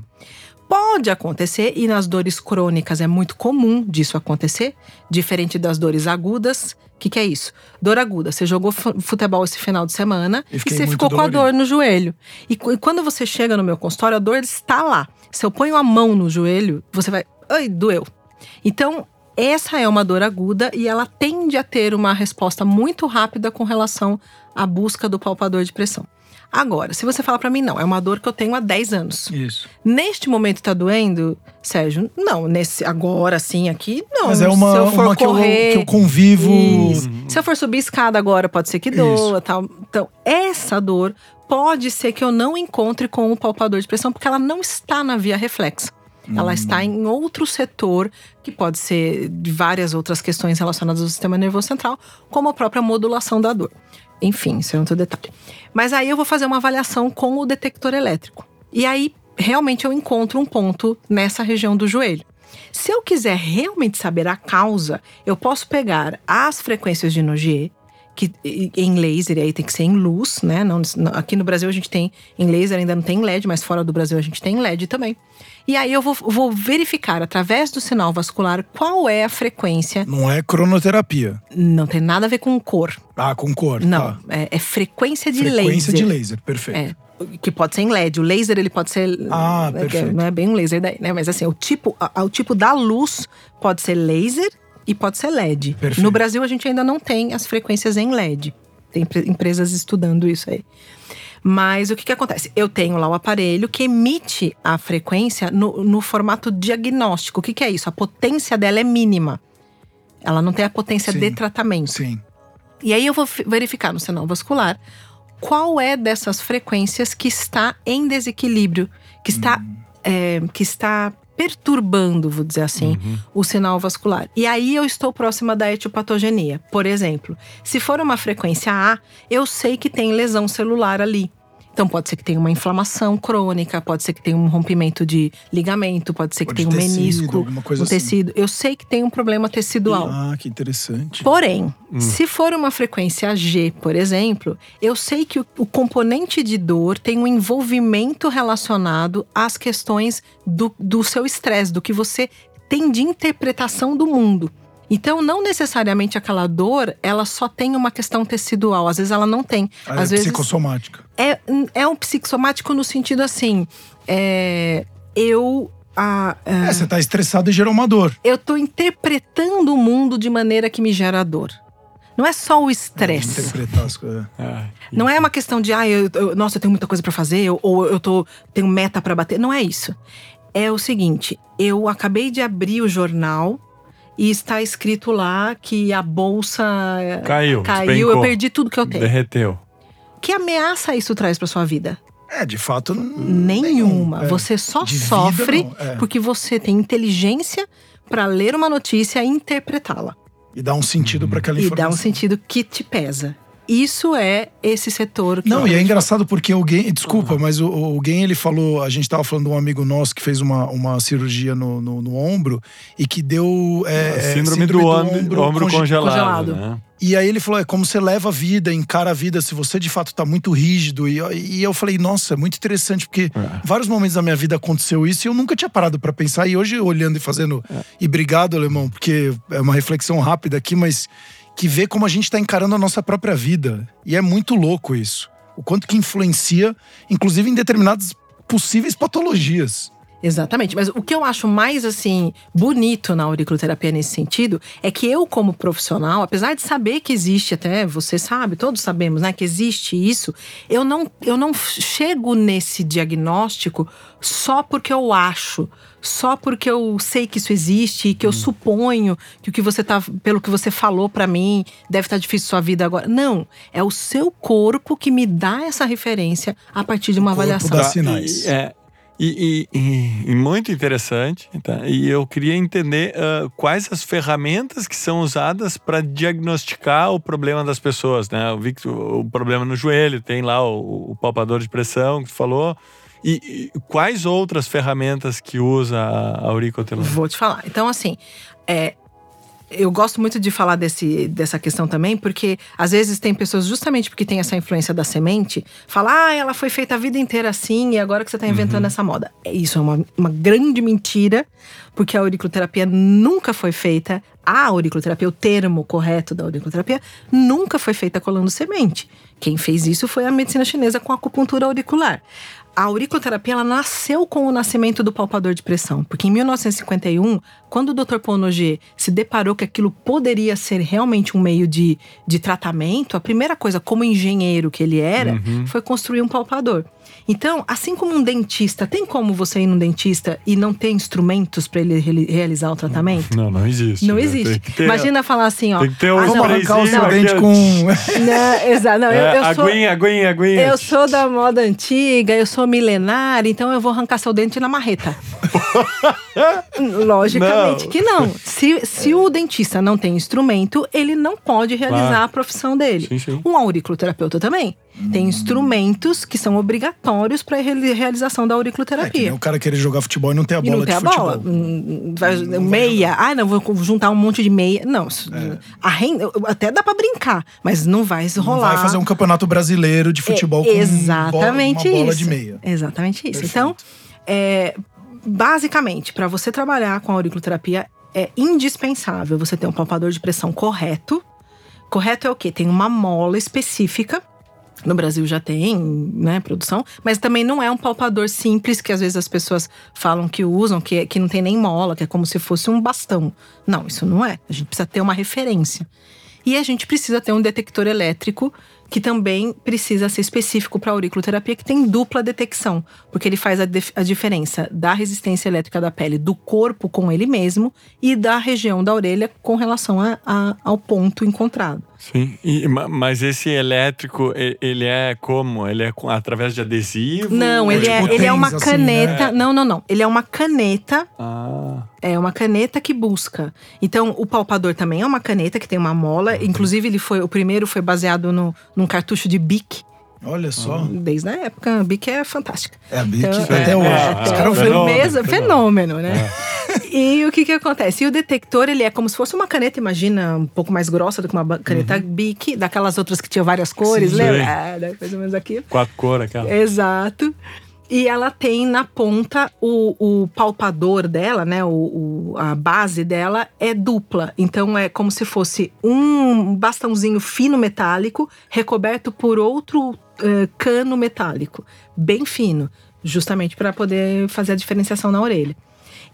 Pode acontecer, e nas dores crônicas é muito comum disso acontecer, diferente das dores agudas. O que, que é isso? Dor aguda. Você jogou fu- futebol esse final de semana E você ficou com a dolorido. dor no joelho. E, e quando você chega no meu consultório, a dor está lá. Se eu ponho a mão no joelho, você vai. Ai, doeu. Então, essa é uma dor aguda e ela tende a ter uma resposta muito rápida com relação à busca do palpador de pressão. Agora, se você falar pra mim, não, é uma dor que eu tenho há 10 anos. Isso. Neste momento tá doendo, Sérgio? Não, nesse agora sim aqui, não. Mas é uma, se eu for uma que, eu, correr, que eu convivo. isso. Se eu for subir escada agora, pode ser que doa, tal. Então, essa dor pode ser que eu não encontre com o palpador de pressão, porque ela não está na via reflexa. Ela está em outro setor, que pode ser de várias outras questões relacionadas ao sistema nervoso central, como a própria modulação da dor. Enfim, isso é outro detalhe. Mas aí eu vou fazer uma avaliação com o detector elétrico. E aí, realmente, eu encontro um ponto nessa região do joelho. Se eu quiser realmente saber a causa, eu posso pegar as frequências de Nogier, que em laser, aí tem que ser em luz, né? Não, aqui no Brasil a gente tem em laser, ainda não tem em LED, mas fora do Brasil a gente tem em LED também. E aí eu vou, vou verificar através do sinal vascular qual é a frequência. Não é cronoterapia. Não tem nada a ver com cor. Ah, com cor. Não, tá. é, é frequência de Frequência laser. de laser, perfeito. É, que pode ser em LED. O laser ele pode ser. Ah, que perfeito. Não é bem um laser daí, né? Mas assim, o tipo, a- o tipo da luz pode ser laser e pode ser LED. Perfeito. No Brasil a gente ainda não tem as frequências em LED. Tem empre- empresas estudando isso aí. Mas o que, que acontece? Eu tenho lá o aparelho que emite a frequência no, no formato diagnóstico. O que, que é isso? A potência dela é mínima. Ela não tem a potência Sim. de tratamento. Sim. E aí eu vou fi- verificar no sinal vascular qual é dessas frequências que está em desequilíbrio, que está, é, que está perturbando, vou dizer assim, o sinal vascular. E aí eu estou próxima da etiopatogenia. Por exemplo, se for uma frequência A, eu sei que tem lesão celular ali. Então pode ser que tenha uma inflamação crônica, pode ser que tenha um rompimento de ligamento, pode ser que Pode tenha um tecido, menisco, alguma coisa um assim. tecido. Eu sei que tem um problema tecidual. Ah, que interessante. Porém, se for uma frequência G, por exemplo, eu sei que o, o componente de dor tem um envolvimento relacionado às questões do, do seu estresse, do que você tem de interpretação do mundo. Então, não necessariamente aquela dor, ela só tem uma questão tecidual. Às vezes ela não tem. Ah, Às é vezes psicossomática. É, é um psicossomático no sentido assim, é, eu a, a- É, você tá estressado e gerou uma dor. eu tô interpretando o mundo de maneira que me gera dor. Não é só o estresse. Interpretar as coisas. Ah, Não é uma questão de, ah, eu, eu- nossa, eu tenho muita coisa pra fazer, eu- ou eu tô, tenho meta pra bater. Não é isso. É o seguinte, eu acabei de abrir o jornal e está escrito lá que a bolsa eh, Caiu, caiu, despencou. eu perdi tudo que eu tenho. derreteu. Que ameaça isso traz pra sua vida? É, de fato, Nenhuma. nenhum. É. Você só De vida, sofre não, é. porque você tem inteligência pra ler uma notícia e interpretá-la. E dá um sentido para aquela E informação. dá um sentido que te pesa. Isso é esse setor que Não, e é engraçado porque alguém. Desculpa, mas o, o Guen, ele falou. A gente tava falando de um amigo nosso que fez uma, uma cirurgia no, no, no ombro e que deu. é, é, síndrome, do, ombro, ombro conge- congelado. congelado. Né? E aí ele falou: é como você leva a vida, encara a vida, se você de fato tá muito rígido. E, e eu falei: nossa, é muito interessante, porque É. vários momentos da minha vida aconteceu isso e eu nunca tinha parado pra pensar. E hoje, olhando e fazendo. E obrigado, alemão, porque é uma reflexão rápida aqui, mas que vê como a gente tá encarando a nossa própria vida. E é muito louco isso. O quanto que influencia, inclusive em determinadas possíveis patologias. Exatamente. Mas o que eu acho mais assim bonito na auriculoterapia nesse sentido é que eu, como profissional, apesar de saber que existe, até você sabe, todos sabemos, né, que existe isso, eu não, eu não chego nesse diagnóstico só porque eu acho, só porque eu sei que isso existe e que eu hum. suponho que o que você tá, pelo que você falou para mim, deve estar tá difícil sua vida agora. Não, é o seu corpo que me dá essa referência a partir de uma o avaliação. Dá sinais. É, e, e, e, muito interessante. Tá? E eu queria entender uh, quais as ferramentas que são usadas para diagnosticar o problema das pessoas. Né? Eu vi que o, problema no joelho, tem lá o, o palpador de pressão que tu falou. E, e, quais outras ferramentas que usa a auriculoterapia? Vou te falar. Então, assim, é, eu gosto muito de falar desse, dessa questão também, porque às vezes tem pessoas, justamente porque tem essa influência da semente, falam, ah, ela foi feita a vida inteira assim e agora que você está inventando uhum. essa moda. Isso é uma, uma grande mentira, porque a auriculoterapia nunca foi feita, a auriculoterapia, o termo correto da auriculoterapia, nunca foi feita colando semente. Quem fez isso foi a medicina chinesa com a acupuntura auricular a auriculoterapia ela nasceu com o nascimento do palpador de pressão, porque em 1951, quando o Dr. Ponogier se deparou que aquilo poderia ser realmente um meio de, de tratamento, a primeira coisa, como engenheiro que ele era, uhum. foi construir um palpador. Então, assim como um dentista, tem como você ir num dentista e não ter instrumentos para ele realizar o tratamento? Não, não existe. Não né? existe. Ter, Imagina falar assim, ó. Tem que ter um ah, arrancar o seu dente com. não, exato. Não, é, eu, eu sou, aguinha, aguinha, aguinha. Eu sou da moda antiga, eu sou milenar, então eu vou arrancar seu dente na marreta. Logicamente não. que não. Se, se o dentista não tem instrumento, ele não pode realizar claro. a profissão dele. Sim, sim. Um auriculoterapeuta também. Tem instrumentos que são obrigatórios para a realização da auriculoterapia. É, o cara querer jogar futebol e não ter a bola e não tem a bola. Hum, vai, não meia. Vai ah, não, vou juntar um monte de meia. Não, é. a renda, até dá para brincar, mas não vai rolar. Não vai fazer um campeonato brasileiro de futebol é, com exatamente uma bola isso. de meia. Exatamente isso. Perfeito. Então, é, basicamente, para você trabalhar com a auriculoterapia, é indispensável você ter um palpador de pressão correto. Correto é o quê? Tem uma mola específica no Brasil já tem, né, produção, mas também não é um palpador simples que às vezes as pessoas falam que usam, que, que não tem nem mola, que é como se fosse um bastão. Não, isso não é. A gente precisa ter uma referência. E a gente precisa ter um detector elétrico que também precisa ser específico para auriculoterapia, que tem dupla detecção, porque ele faz a, a, diferença da resistência elétrica da pele do corpo com ele mesmo e da região da orelha com relação a, a, ao ponto encontrado. Sim, e, mas esse elétrico, ele é como? Ele é com, através de adesivo? Não, ele, é, ele é uma assim, caneta. Né? Não, não, não. Ele é uma caneta. Ah. É uma caneta que busca. Então, o palpador também é uma caneta que tem uma mola. Uhum. Inclusive, ele foi o primeiro foi baseado no, num cartucho de Bic. Olha só. Desde a época, a Bic é fantástica. É a Bic então, até é, hoje. É, Os caras é, fenômeno, fenômeno, né? É. E o que que acontece? E o detector, ele é como se fosse uma caneta, imagina, um pouco mais grossa do que uma caneta uhum. Bic, daquelas outras que tinham várias cores, Sim, lembra? É, mais ou menos aqui. Quatro cores, aquela. Exato. E ela tem na ponta o, o palpador dela, né? O, o, a base dela é dupla. Então é como se fosse um bastãozinho fino metálico recoberto por outro uh, cano metálico, bem fino, justamente para poder fazer a diferenciação na orelha.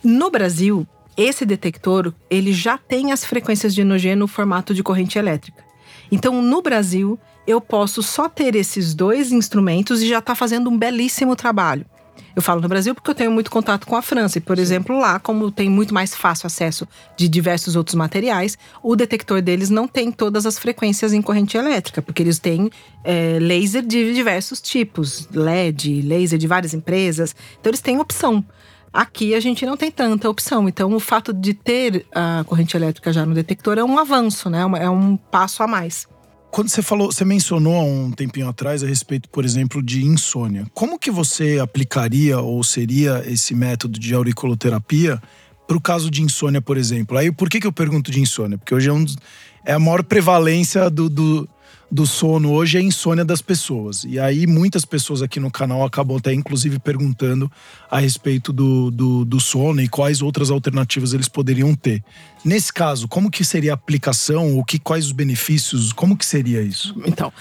No Brasil, esse detector ele já tem as frequências de NG no formato de corrente elétrica. Então, no Brasil, eu posso só ter esses dois instrumentos e já está fazendo um belíssimo trabalho. Eu falo no Brasil porque eu tenho muito contato com a França. E, por Sim. exemplo, lá, como tem muito mais fácil acesso de diversos outros materiais, o detector deles não tem todas as frequências em corrente elétrica, porque eles têm é, laser de diversos tipos, LED, laser de várias empresas. Então, eles têm opção. Aqui a gente não tem tanta opção. Então, o fato de ter a corrente elétrica já no detector é um avanço, né? É um passo a mais. Quando você falou, você mencionou há um tempinho atrás a respeito, por exemplo, de insônia. Como que você aplicaria ou seria esse método de auriculoterapia para o caso de insônia, por exemplo? Aí, por que, que eu pergunto de insônia? Porque hoje é, um, é a maior prevalência do, do do sono hoje é a insônia das pessoas. E aí muitas pessoas aqui no canal acabam até inclusive perguntando a respeito do, do, do, sono e quais outras alternativas eles poderiam ter. Nesse caso, como que seria a aplicação? O que, quais os benefícios? Como que seria isso? Então,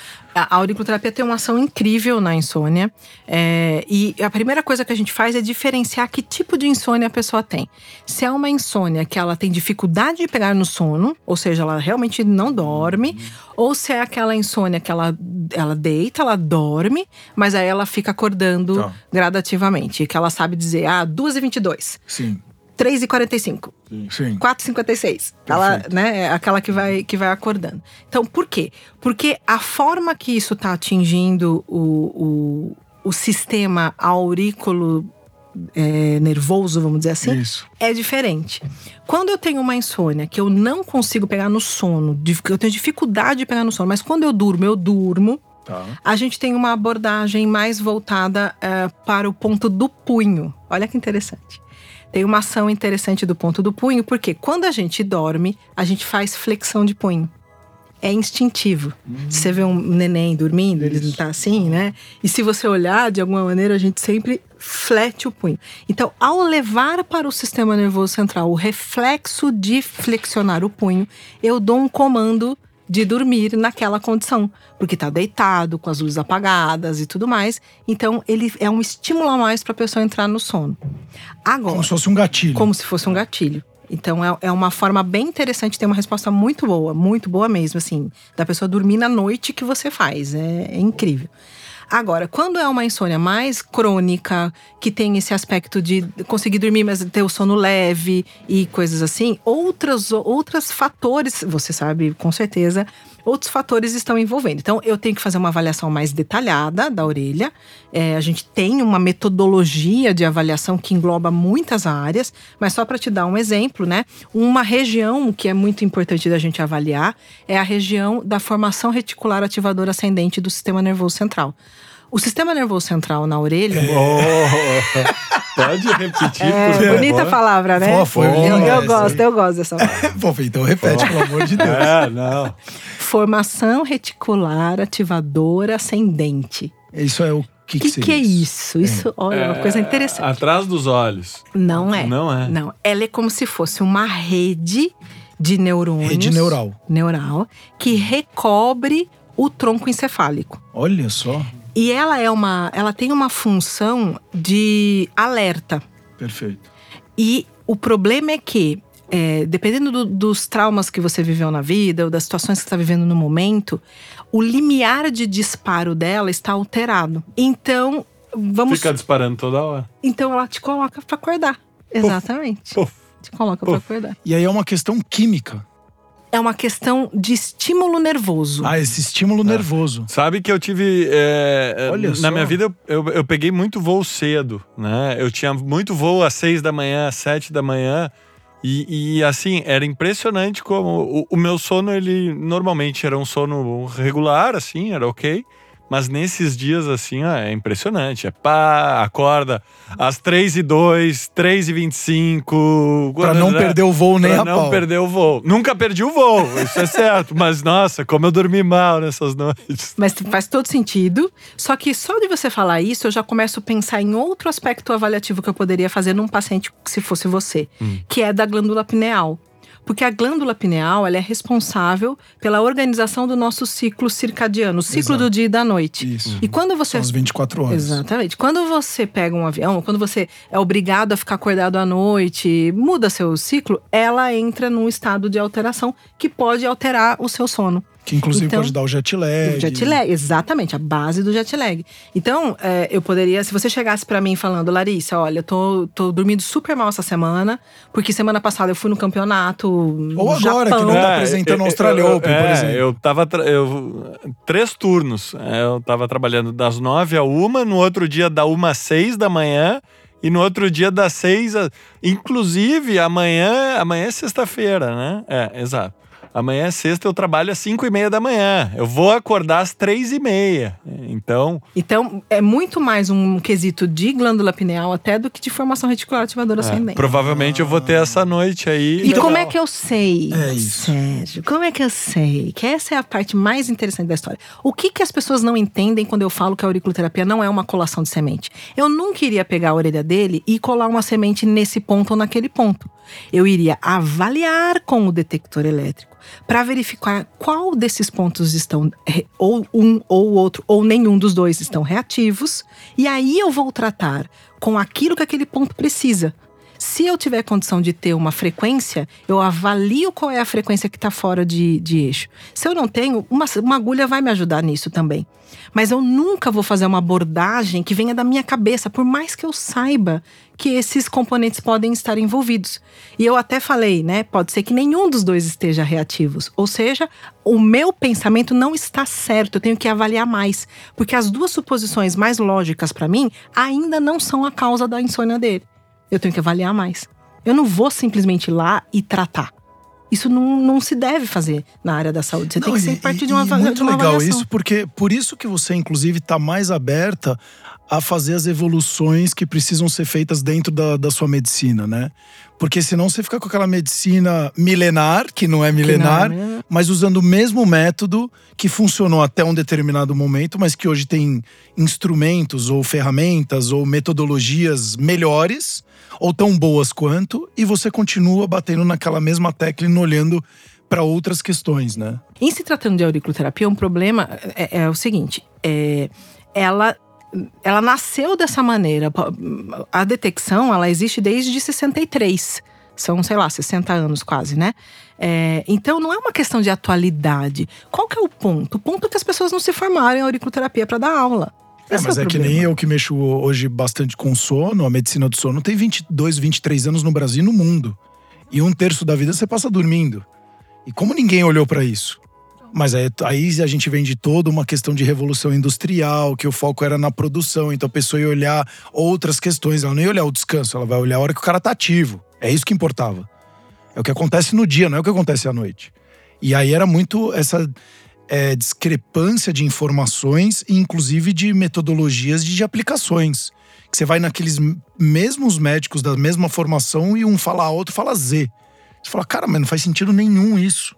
A auriculoterapia tem uma ação incrível na insônia. É, e a primeira coisa que a gente faz é diferenciar que tipo de insônia a pessoa tem. Se é uma insônia que ela tem dificuldade de pegar no sono, ou seja, ela realmente não dorme, ou se é aquela insônia que ela, ela deita, ela dorme, mas aí ela fica acordando Tá. gradativamente. Que ela sabe dizer, ah, 2h22, Sim, 3h45. sim. 4,56. Ela, Perfeito. né, é aquela que vai, que vai acordando. Então, por quê? Porque a forma que isso está atingindo o, o, o sistema aurículo é, nervoso, vamos dizer assim, Isso. é diferente. Quando eu tenho uma insônia que eu não consigo pegar no sono, eu tenho dificuldade de pegar no sono, mas quando eu durmo, eu durmo, Tá. a gente tem uma abordagem mais voltada eh, para o ponto do punho. Olha que interessante. Tem uma ação interessante do ponto do punho, porque quando a gente dorme, a gente faz flexão de punho. É instintivo. Se Você vê um neném dormindo, ele não tá assim, né? E se você olhar, de alguma maneira, a gente sempre flete o punho. Então, ao levar para o sistema nervoso central o reflexo de flexionar o punho, eu dou um comando de dormir naquela condição, porque tá deitado, com as luzes apagadas e tudo mais. Então, ele é um estímulo a mais para a pessoa entrar no sono. Agora, Como se fosse um gatilho. como se fosse um gatilho. Então é, é uma forma bem interessante, tem uma resposta muito boa, muito boa mesmo, assim, da pessoa dormir na noite que você faz. É, é incrível. Agora, quando é uma insônia mais crônica, que tem esse aspecto de conseguir dormir, mas ter o sono leve e coisas assim, outros, outros fatores, você sabe com certeza, outros fatores estão envolvendo. Então, eu tenho que fazer uma avaliação mais detalhada da orelha. É, a gente tem uma metodologia de avaliação que engloba muitas áreas, mas só para te dar um exemplo, né? Uma região que é muito importante da gente avaliar é a região da formação reticular ativadora ascendente do sistema nervoso central. O sistema nervoso central na orelha. Oh, pode repetir, É, por favor? bonita palavra, né? Pô, foi eu, eu gosto, eu gosto dessa palavra. Pô, então repete, pelo amor de Deus. É, não. Formação reticular ativadora ascendente. Isso é o que, O que, que, que é isso? Isso, olha, é uma coisa interessante. Atrás dos olhos. Não é. Não é. Não. Ela é como se fosse uma rede de neurônios. Rede neural. Neural. Que recobre o tronco encefálico. Olha só. E ela é uma. Ela tem uma função de alerta. Perfeito. E o problema é que, é, dependendo do- dos traumas que você viveu na vida, ou das situações que você está vivendo no momento, o limiar de disparo dela está alterado. Então, vamos. Fica disparando toda hora. Então ela te coloca para acordar. Exatamente. Puf. Te coloca para acordar. E aí é uma questão química. É uma questão de estímulo nervoso. Ah, esse estímulo nervoso. Sabe que eu tive. é, é, Olha na só. minha vida, eu, eu peguei muito voo cedo, né? Eu tinha muito voo às seis da manhã, às sete da manhã. E, e, assim, era impressionante como o, o meu sono, ele normalmente era um sono regular, assim, era ok. Mas nesses dias, assim, ó, é impressionante. É pá, acorda às 3 e 2, 3 e 25. Pra não perder o voo nem pra a não pau. perder o voo. Nunca perdi o voo, isso é certo. Mas, nossa, como eu dormi mal nessas noites. Mas faz todo sentido. Só que só de você falar isso, eu já começo a pensar em outro aspecto avaliativo que eu poderia fazer num paciente se fosse você, que é da glândula pineal. Porque a glândula pineal ela é responsável pela organização do nosso ciclo circadiano, o ciclo Exato. do dia e da noite. Isso. E quando você São as 24 horas. Exatamente. Quando você pega um avião, quando você é obrigado a ficar acordado à noite, muda seu ciclo, ela entra num estado de alteração que pode alterar o seu sono. Que inclusive Então, pode dar o jet lag. O jet lag, exatamente, a base do jet lag. Então, é, eu poderia, se você chegasse pra mim falando, Larissa, olha, eu tô, tô dormindo super mal essa semana, porque semana passada eu fui no campeonato. Ou no agora, que Japão. não tá apresentando o Australia Open, por é, exemplo. Eu tava. Eu, três turnos. É, Eu tava trabalhando das nove a uma, no outro dia da uma às seis da manhã. E no outro dia das seis a... Inclusive, amanhã, amanhã é sexta-feira, né? É, exato. Amanhã é sexta, eu trabalho às cinco e meia da manhã. Eu vou acordar às três e meia. Então, Então, é muito mais um quesito de glândula pineal até do que de formação reticular ativadora é, ascendente. provavelmente eu vou ter essa noite aí. E como é que eu sei, É isso. Sérgio? Como é que eu sei? Que essa é a parte mais interessante da história. O que, que as pessoas não entendem quando eu falo que a auriculoterapia não é uma colação de semente? Eu nunca iria pegar a orelha dele e colar uma semente nesse ponto ou naquele ponto. Eu iria avaliar com o detector elétrico para verificar qual desses pontos estão, ou um ou outro, ou nenhum dos dois estão reativos, e aí eu vou tratar com aquilo que aquele ponto precisa. Se eu tiver condição de ter uma frequência, eu avalio qual é a frequência que está fora de, de eixo. Se eu não tenho, uma, uma agulha vai me ajudar nisso também. Mas eu nunca vou fazer uma abordagem que venha da minha cabeça, por mais que eu saiba que esses componentes podem estar envolvidos. E eu até falei, né? Pode ser que nenhum dos dois esteja reativos. Ou seja, o meu pensamento não está certo, eu tenho que avaliar mais. Porque as duas suposições mais lógicas para mim ainda não são a causa da insônia dele eu tenho que avaliar mais. Eu não vou simplesmente ir lá e tratar. Isso não, não se deve fazer na área da saúde. Você não, tem que ser partir de uma, e muito de uma legal avaliação. isso, porque por isso que você, inclusive, está mais aberta a fazer as evoluções que precisam ser feitas dentro da, da sua medicina, né? Porque senão você fica com aquela medicina milenar, que não é milenar, não é mas usando o mesmo método que funcionou até um determinado momento, mas que hoje tem instrumentos ou ferramentas ou metodologias melhores ou tão boas quanto, e você continua batendo naquela mesma tecla e olhando para outras questões, né? Em se tratando de auriculoterapia, um problema é, é o seguinte: é, ela ela nasceu dessa maneira. A detecção, ela existe desde 63. São, sei lá, 60 anos quase, né? É, então não é uma questão de atualidade. Qual que é o ponto? O ponto é que as pessoas não se formaram em auriculoterapia para dar aula. É, mas é, é que nem eu que mexo hoje bastante com sono, a medicina do sono tem 22, 23 anos no Brasil e no mundo. E um terço da vida você passa dormindo. E como ninguém olhou para isso? Mas aí, aí, a gente vem de toda uma questão de revolução industrial, que o foco era na produção, então a pessoa ia olhar outras questões, ela não ia olhar o descanso, ela vai olhar a hora que o cara tá ativo. É isso que importava. É o que acontece no dia, não é o que acontece à noite. E aí era muito essa é, discrepância de informações e inclusive de metodologias de, de aplicações. Que você vai naqueles mesmos médicos da mesma formação e um fala A, outro fala Z. Você fala, cara, mas não faz sentido nenhum isso.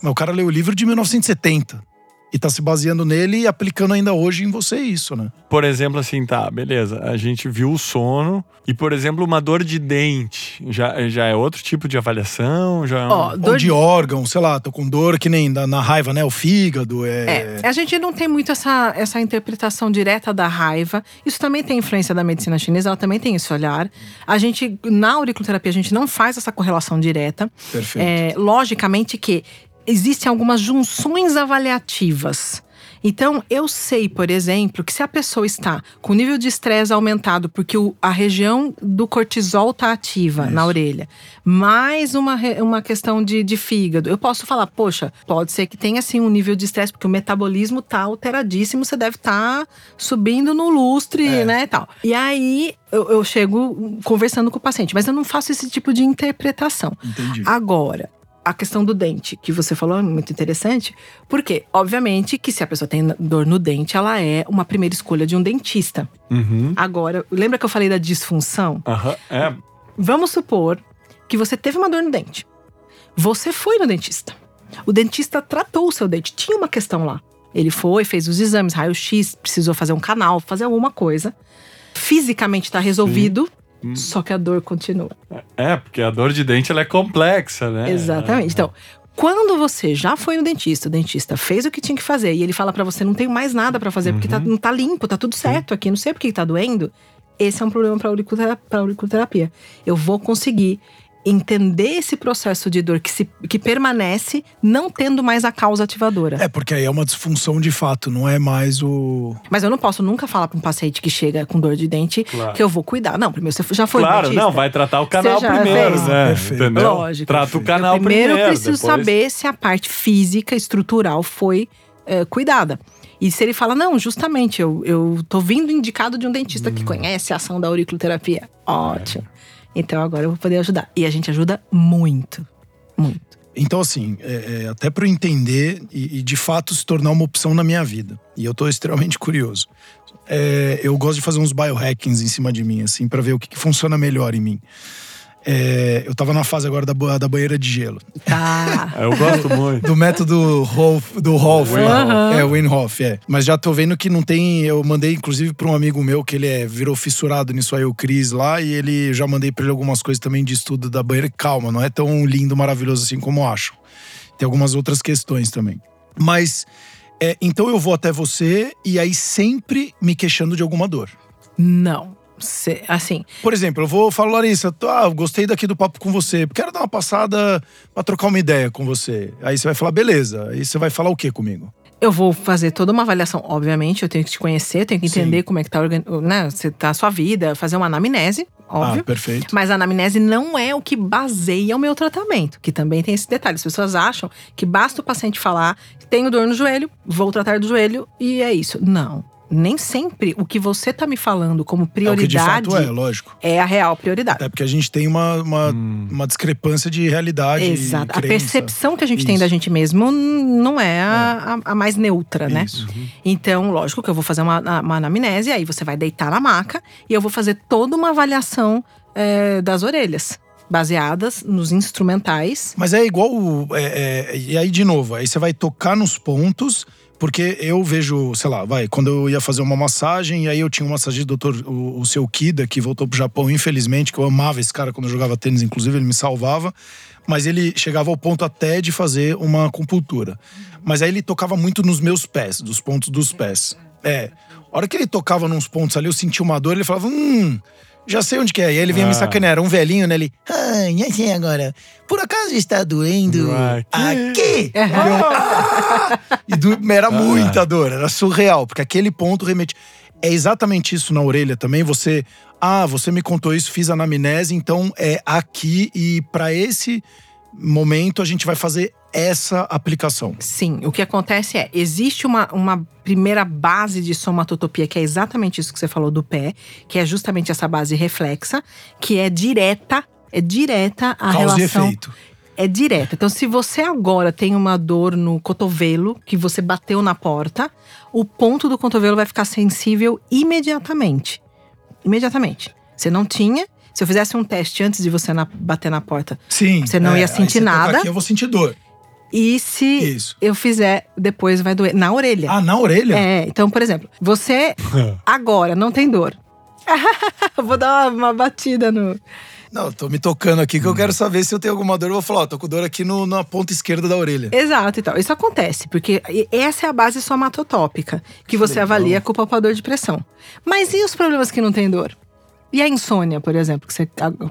Mas o cara leu o livro de 1970 e tá se baseando nele e aplicando ainda hoje em você isso, né? Por exemplo, assim, tá, beleza. A gente viu o sono e, por exemplo, uma dor de dente já, já é outro tipo de avaliação? Já é um... oh, dor Ou de órgão, sei lá, tô com dor que nem na, na raiva, né? O fígado. É... é, a gente não tem muito essa, essa interpretação direta da raiva. Isso também tem influência da medicina chinesa, ela também tem esse olhar. A gente, na auriculoterapia, a gente não faz essa correlação direta. Perfeito. É, logicamente que existem algumas junções avaliativas. Então, eu sei, por exemplo, que se a pessoa está com o nível de estresse aumentado porque o, a região do cortisol está ativa Isso. na orelha, mais uma, uma questão de, de fígado, eu posso falar, poxa, pode ser que tenha assim um nível de estresse, porque o metabolismo está alteradíssimo, você deve estar tá subindo no lustre, é. né, e tal. E aí, eu, eu chego conversando com o paciente, mas eu não faço esse tipo de interpretação. Entendi. Agora, a questão do dente, que você falou, é muito interessante, porque, obviamente, que se a pessoa tem dor no dente, ela é uma primeira escolha de um dentista. Uhum. Agora, lembra que eu falei da disfunção? Uhum. É. Vamos supor que você teve uma dor no dente. Você foi no dentista. O dentista tratou o seu dente, tinha uma questão lá. Ele foi, fez os exames, raio-x, precisou fazer um canal, fazer alguma coisa. Fisicamente está resolvido, Sim. Hum. Só que a dor continua. É, porque a dor de dente ela é complexa, né? Exatamente. É. Então, quando você já foi no dentista, o dentista fez o que tinha que fazer e ele fala para você não tem mais nada para fazer uhum. porque tá, uhum. não tá limpo, tá tudo certo aqui, não sei por que tá doendo. Esse é um problema para auriculoterapia. Eu vou conseguir entender esse processo de dor que, se, que permanece não tendo mais a causa ativadora. É, porque aí é uma disfunção de fato, não é mais o. Mas eu não posso nunca falar para um paciente que chega com dor de dente claro. que eu vou cuidar. Não, primeiro você já foi Claro, não, vai tratar o canal primeiro, fez. né? Perfeito. Entendeu? Lógico. Trata o canal eu primeiro. Primeiro eu preciso depois... saber se a parte física, estrutural foi é, cuidada. E se ele fala, não, justamente, eu, eu tô vindo indicado de um dentista hum. que conhece a ação da auriculoterapia. Ótimo. É. Então agora eu vou poder ajudar. E a gente ajuda muito, muito. Então, assim, é, é, até para eu entender e, e, de fato se tornar uma opção na minha vida. E eu tô extremamente curioso. É, eu gosto de fazer uns biohackings em cima de mim, assim, para ver o que, que, funciona melhor em mim. É, eu tava na fase agora da, da banheira de gelo. Tá. Eu gosto muito. Do método Rolf, do Rolf. Hof. É, Wim Hof, é. Mas já tô vendo que não tem. Eu mandei, inclusive, pra um amigo meu que ele é, virou fissurado nisso aí, o Cris lá, e ele já mandei pra ele algumas coisas também de estudo da banheira. Calma, não é tão lindo, maravilhoso assim como acham. Tem algumas outras questões também. Mas. é, então eu vou até você e aí sempre me queixando de alguma dor. Não. Cê- assim, Por exemplo, eu vou falar, Larissa, ah, gostei daqui do papo com você. Quero dar uma passada pra trocar uma ideia com você. Aí você vai falar, beleza. Aí você vai falar o que comigo? eu vou fazer toda uma avaliação, obviamente, eu tenho que te conhecer, tenho que entender Sim. como é que tá, né, você tá a sua vida, fazer uma anamnese, óbvio. Ah, perfeito. Mas a anamnese não é o que baseia o meu tratamento, que também tem esse detalhe. As pessoas acham que basta o paciente falar: tenho dor no joelho, vou tratar do joelho e é isso. Não. Nem sempre o que você tá me falando como É o que de prioridade fato é, lógico. é a real prioridade. Até porque a gente tem uma, uma, uma discrepância de realidade. Exato. e A percepção que a gente tem Isso. da gente mesmo não é a, a- a mais neutra, né? Isso. Então, lógico que eu vou fazer uma, uma anamnese, aí você vai deitar na maca e eu vou fazer toda uma avaliação é, das orelhas, baseadas nos instrumentais. Mas é igual. é- é- e aí, de novo, aí você vai tocar nos pontos. Porque eu vejo, sei lá, vai, quando eu ia fazer uma massagem, e aí eu tinha um massagista, doutor, o, o seu Kida, que voltou pro Japão, infelizmente, que eu amava esse cara quando eu jogava tênis, inclusive, ele me salvava. Mas ele chegava ao ponto até de fazer uma acupuntura. Mas aí ele tocava muito nos meus pés, dos pontos dos pés. É. A hora que ele tocava nos pontos ali, eu sentia uma dor, ele falava, hum, já sei onde que é. E aí ele vinha me Ah. sacanear, era um velhinho, né? Ele, ah, e assim agora, por acaso está doendo Aqui. aqui? Ah! E do- era muita dor, era surreal, porque aquele ponto remete. É exatamente isso na orelha também. Você, ah, você me contou isso, fiz anamnese, então é aqui e para esse momento a gente vai fazer essa aplicação. Sim, o que acontece é, existe uma, uma primeira base de somatotopia, que é exatamente isso que você falou do pé, que é justamente essa base reflexa, que é direta, é direta a Causa e relação efeito. é direta. Então, se você agora tem uma dor no cotovelo, que você bateu na porta, o ponto do cotovelo vai ficar sensível imediatamente. Imediatamente. Você não tinha. Se eu fizesse um teste antes de você na- bater na porta, Sim. Você não é, ia sentir você toca nada. Aqui, eu vou sentir dor. e se Isso. eu fizer, depois vai doer na orelha. Ah, na orelha? É, então, por exemplo, você agora não tem dor. Vou dar uma, uma batida no. Não, tô me tocando aqui que eu quero saber se eu tenho alguma dor. Eu vou falar, ó, tô com dor aqui no- na ponta esquerda da orelha. Exato e tal. Isso acontece, porque essa é a base somatotópica, que você legal. avalia com o palpador de pressão. Mas e os problemas que não tem dor? E a insônia, por exemplo, que você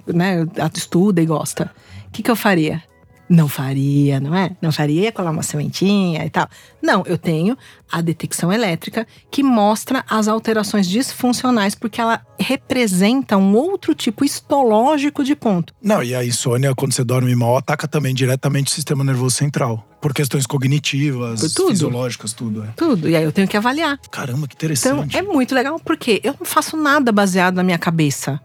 né, estuda e gosta? O que, que eu faria? Não faria, não é? Não faria ia colar uma sementinha e tal. Não, eu tenho a detecção elétrica que mostra as alterações disfuncionais, porque ela representa um outro tipo histológico de ponto. Não, e a insônia, quando você dorme mal, ataca também diretamente o sistema nervoso central. Por questões cognitivas, Por tudo. fisiológicas, tudo. É. Tudo. E aí eu tenho que avaliar. Caramba, que Então interessante. é muito legal porque eu não faço nada baseado na minha cabeça.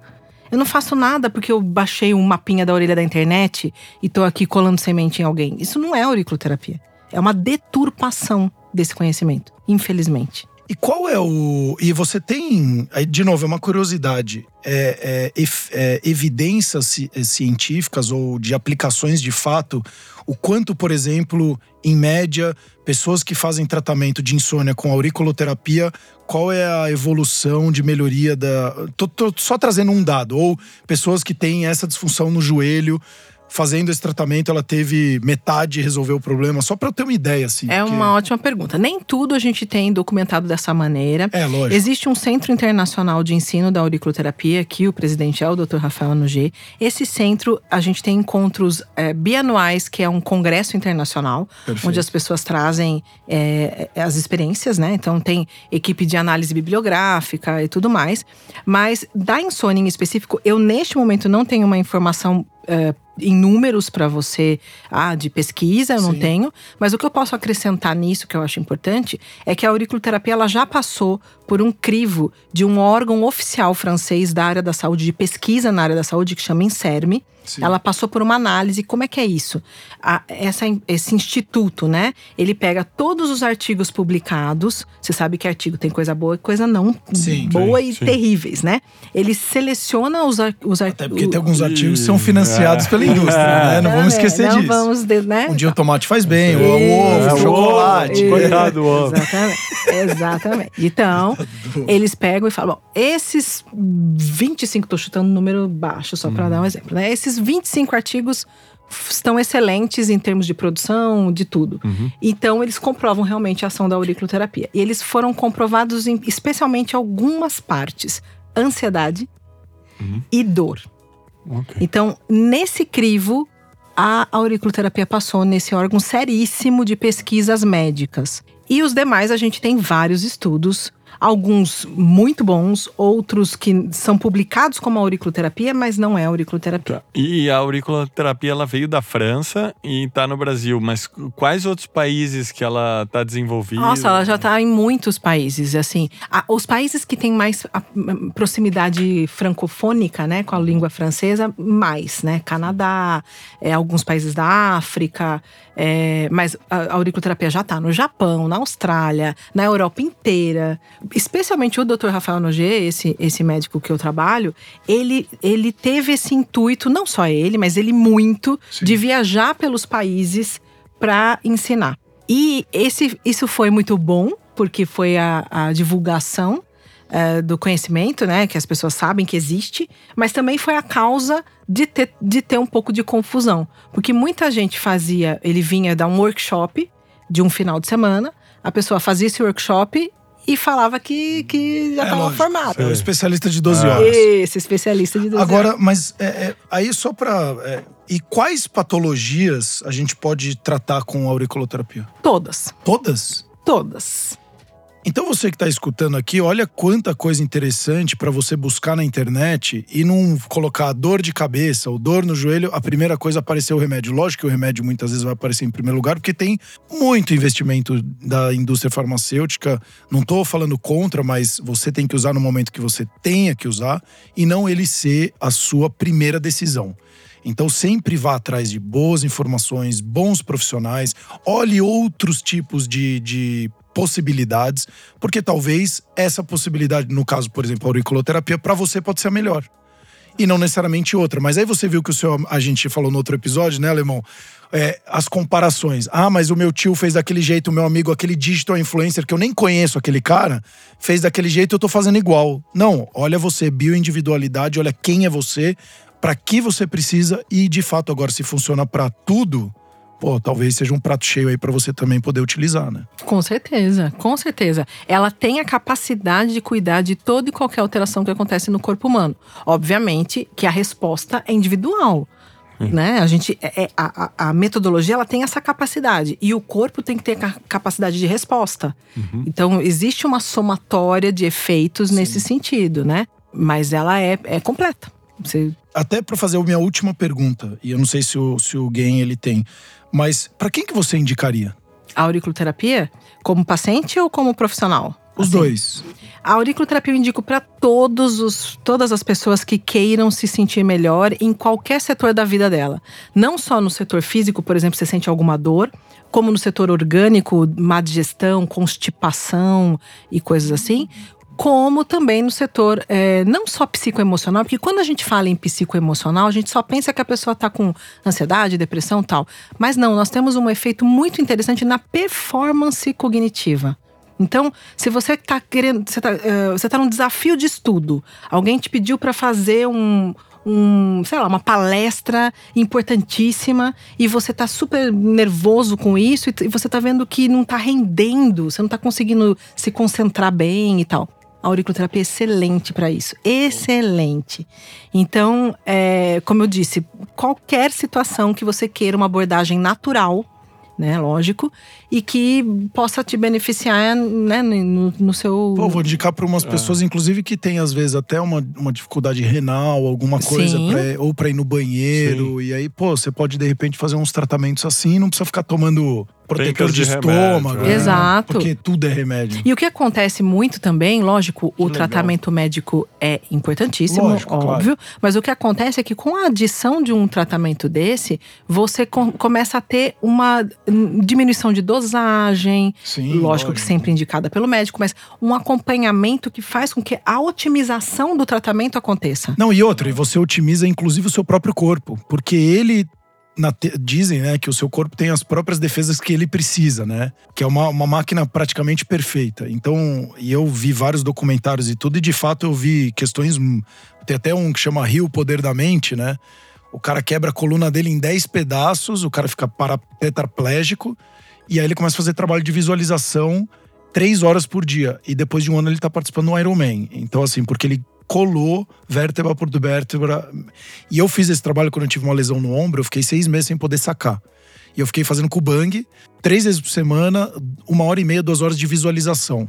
Eu não faço nada porque eu baixei um mapinha da orelha da internet e tô aqui colando semente em alguém. Isso não é auriculoterapia. É uma deturpação desse conhecimento, infelizmente. E qual é o. E você tem. De novo, é uma curiosidade. É, é, é, evidências ci- é, científicas ou de aplicações de fato, o quanto, por exemplo, em média, pessoas que fazem tratamento de insônia com auriculoterapia, qual é a evolução de melhoria da. Tô, tô só trazendo um dado. Ou pessoas que têm essa disfunção no joelho. Fazendo esse tratamento, ela teve metade resolveu o problema, só para eu ter uma ideia, assim. É porque- uma ótima pergunta. Nem tudo a gente tem documentado dessa maneira. É, lógico. Existe um Centro Internacional de Ensino da Auriculoterapia, que o presidente é o Dr. Rafael Anugê. Esse centro, a gente tem encontros é, bianuais, que é um congresso internacional, Perfeito. onde as pessoas trazem é, as experiências, né? Então tem equipe de análise bibliográfica e tudo mais. Mas da insônia em específico, eu neste momento não tenho uma informação é, em números para você, ah, de pesquisa, eu não Sim. tenho. Mas o que eu posso acrescentar nisso, que eu acho importante, é que a auriculoterapia ela já passou por um crivo de um órgão oficial francês da área da saúde, de pesquisa na área da saúde, que chama INSERM, Sim. Ela passou por uma análise. Como é que é isso? A- essa, esse instituto, né? Ele pega todos os artigos publicados. Você sabe que artigo tem coisa boa e coisa não Sim, boa sim, e sim. terríveis, né? Ele seleciona os, ar- os Até porque artigos. tem alguns artigos que são financiados É. pela indústria, né? Não vamos esquecer não disso. Vamos, de- né? Um dia o tomate faz bem, o ovo, É, o chocolate. ovo, Coitado do ovo. Exatamente. Exatamente. Então, eles pegam e falam: bom, esses 25, tô chutando um número baixo só para dar um exemplo, né? Esses 25 artigos estão excelentes em termos de produção, de tudo. Então, eles comprovam realmente a ação da auriculoterapia. E eles foram comprovados em especialmente algumas partes: ansiedade e dor. Ok. Então, nesse crivo, a auriculoterapia passou nesse órgão seríssimo de pesquisas médicas. E os demais, a gente tem vários estudos, alguns muito bons, outros que são publicados como auriculoterapia, mas não é auriculoterapia. Tá. E a auriculoterapia ela veio da França e está no Brasil, mas quais outros países que ela está desenvolvida? Nossa, ela já está em muitos países, assim. A- os países que têm mais a- proximidade francofônica, né, com a língua francesa, mais, né? Canadá, é, alguns países da África, é, mas a, auriculoterapia já está no Japão, na Austrália, na Europa inteira. Especialmente o Dr. Rafael Noguer, esse, esse médico que eu trabalho, ele, ele teve esse intuito, não só ele, mas ele muito, Sim. de viajar pelos países para ensinar. E esse, isso foi muito bom, porque foi a, a divulgação eh, do conhecimento, né? Que as pessoas sabem que existe, mas também foi a causa de ter, de ter um pouco de confusão. Porque muita gente fazia, ele vinha dar um workshop de um final de semana, a pessoa fazia esse workshop e falava que, que já É, estava lógico. formado. É o especialista de 12 Ah. horas. Esse especialista de 12 Agora, mas é, é, aí só pra. é, e quais patologias a gente pode tratar com auriculoterapia? Todas. Todas? Todas. Então você que está escutando aqui, olha quanta coisa interessante para você buscar na internet e não colocar dor de cabeça ou dor no joelho, a primeira coisa é aparecer o remédio. Lógico que o remédio muitas vezes vai aparecer em primeiro lugar, porque tem muito investimento da indústria farmacêutica. Não estou falando contra, mas você tem que usar no momento que você tenha que usar e não ele ser a sua primeira decisão. Então sempre vá atrás de boas informações, bons profissionais, olhe outros tipos de, de possibilidades, porque talvez essa possibilidade, no caso, por exemplo, a auriculoterapia, para você pode ser a melhor. E não necessariamente outra. Mas aí você viu que o seu, a gente falou no outro episódio, né, Alemão? É, as comparações. Ah, mas o meu tio fez daquele jeito, o meu amigo, aquele digital influencer que eu nem conheço aquele cara, fez daquele jeito, eu tô fazendo igual. Não, olha você, bioindividualidade, olha quem é você, para que você precisa e de fato agora se funciona para tudo, pô, talvez seja um prato cheio aí para você também poder utilizar, né? Com certeza, com certeza. Ela tem a capacidade de cuidar de toda e qualquer alteração que acontece no corpo humano. Obviamente que a resposta é individual. Né? A gente é, é- a, a- metodologia ela tem essa capacidade e o corpo tem que ter ca- capacidade de resposta. Então existe uma somatória de efeitos nesse sentido, né? Mas ela é, é completa. Você Até para fazer a minha última pergunta, e eu não sei se o, se o Gain ele tem, mas para quem que você indicaria? a auriculoterapia como paciente ou como profissional? Os Assim, dois. A auriculoterapia eu indico para todos os todas as pessoas que queiram se sentir melhor em qualquer setor da vida dela. Não só no setor físico, por exemplo, você sente alguma dor, como no setor orgânico, má digestão, constipação e coisas assim. Como também no setor é, não só psicoemocional, porque quando a gente fala em psicoemocional, a gente só pensa que a pessoa está com ansiedade, depressão tal. Mas não, nós temos um efeito muito interessante na performance cognitiva. Então, se você está querendo, você está você tá num desafio de estudo, alguém te pediu para fazer um, um, sei lá, uma palestra importantíssima e você tá super nervoso com isso e, e você tá vendo que não tá rendendo, você não tá conseguindo se concentrar bem e tal. Auriculoterapia é excelente para isso, excelente. Então, é, como eu disse, qualquer situação que você queira uma abordagem natural, né, lógico, e que possa te beneficiar, né, no, no seu. Pô, vou indicar para umas pessoas, inclusive, que tem às vezes até uma, uma dificuldade renal, alguma coisa, Sim. pra- ou para ir no banheiro. E aí, pô, você pode de repente fazer uns tratamentos assim, não precisa ficar tomando protetor de, de remédio, estômago. é. né? Exato. Porque tudo é remédio. E o que acontece muito também, lógico, o legal. tratamento médico é importantíssimo, Lógico, claro. óbvio, mas o que acontece é que com a adição de um tratamento desse, você com- começa a ter uma diminuição de dosagem, Sim, lógico que sempre indicada pelo médico, mas um acompanhamento que faz com que a otimização do tratamento aconteça. Não, e outra, você otimiza inclusive o seu próprio corpo, porque ele na te- dizem, né, que o seu corpo tem as próprias defesas que ele precisa, né? Que é uma, uma máquina praticamente perfeita. Então, e eu vi vários documentários e tudo, e de fato eu vi questões. hum, Tem até um que chama Rio, Poder da Mente, né? O cara quebra a coluna dele em 10 pedaços, o cara fica para- tetraplégico, e aí ele começa a fazer trabalho de visualização três horas por dia. E depois de um ano ele tá participando do Ironman. Então, assim, porque ele colou vértebra por vértebra. E eu fiz esse trabalho quando eu tive uma lesão no ombro, eu fiquei seis meses sem poder sacar. E eu fiquei fazendo com o bang, três vezes por semana, uma hora e meia, duas horas de visualização.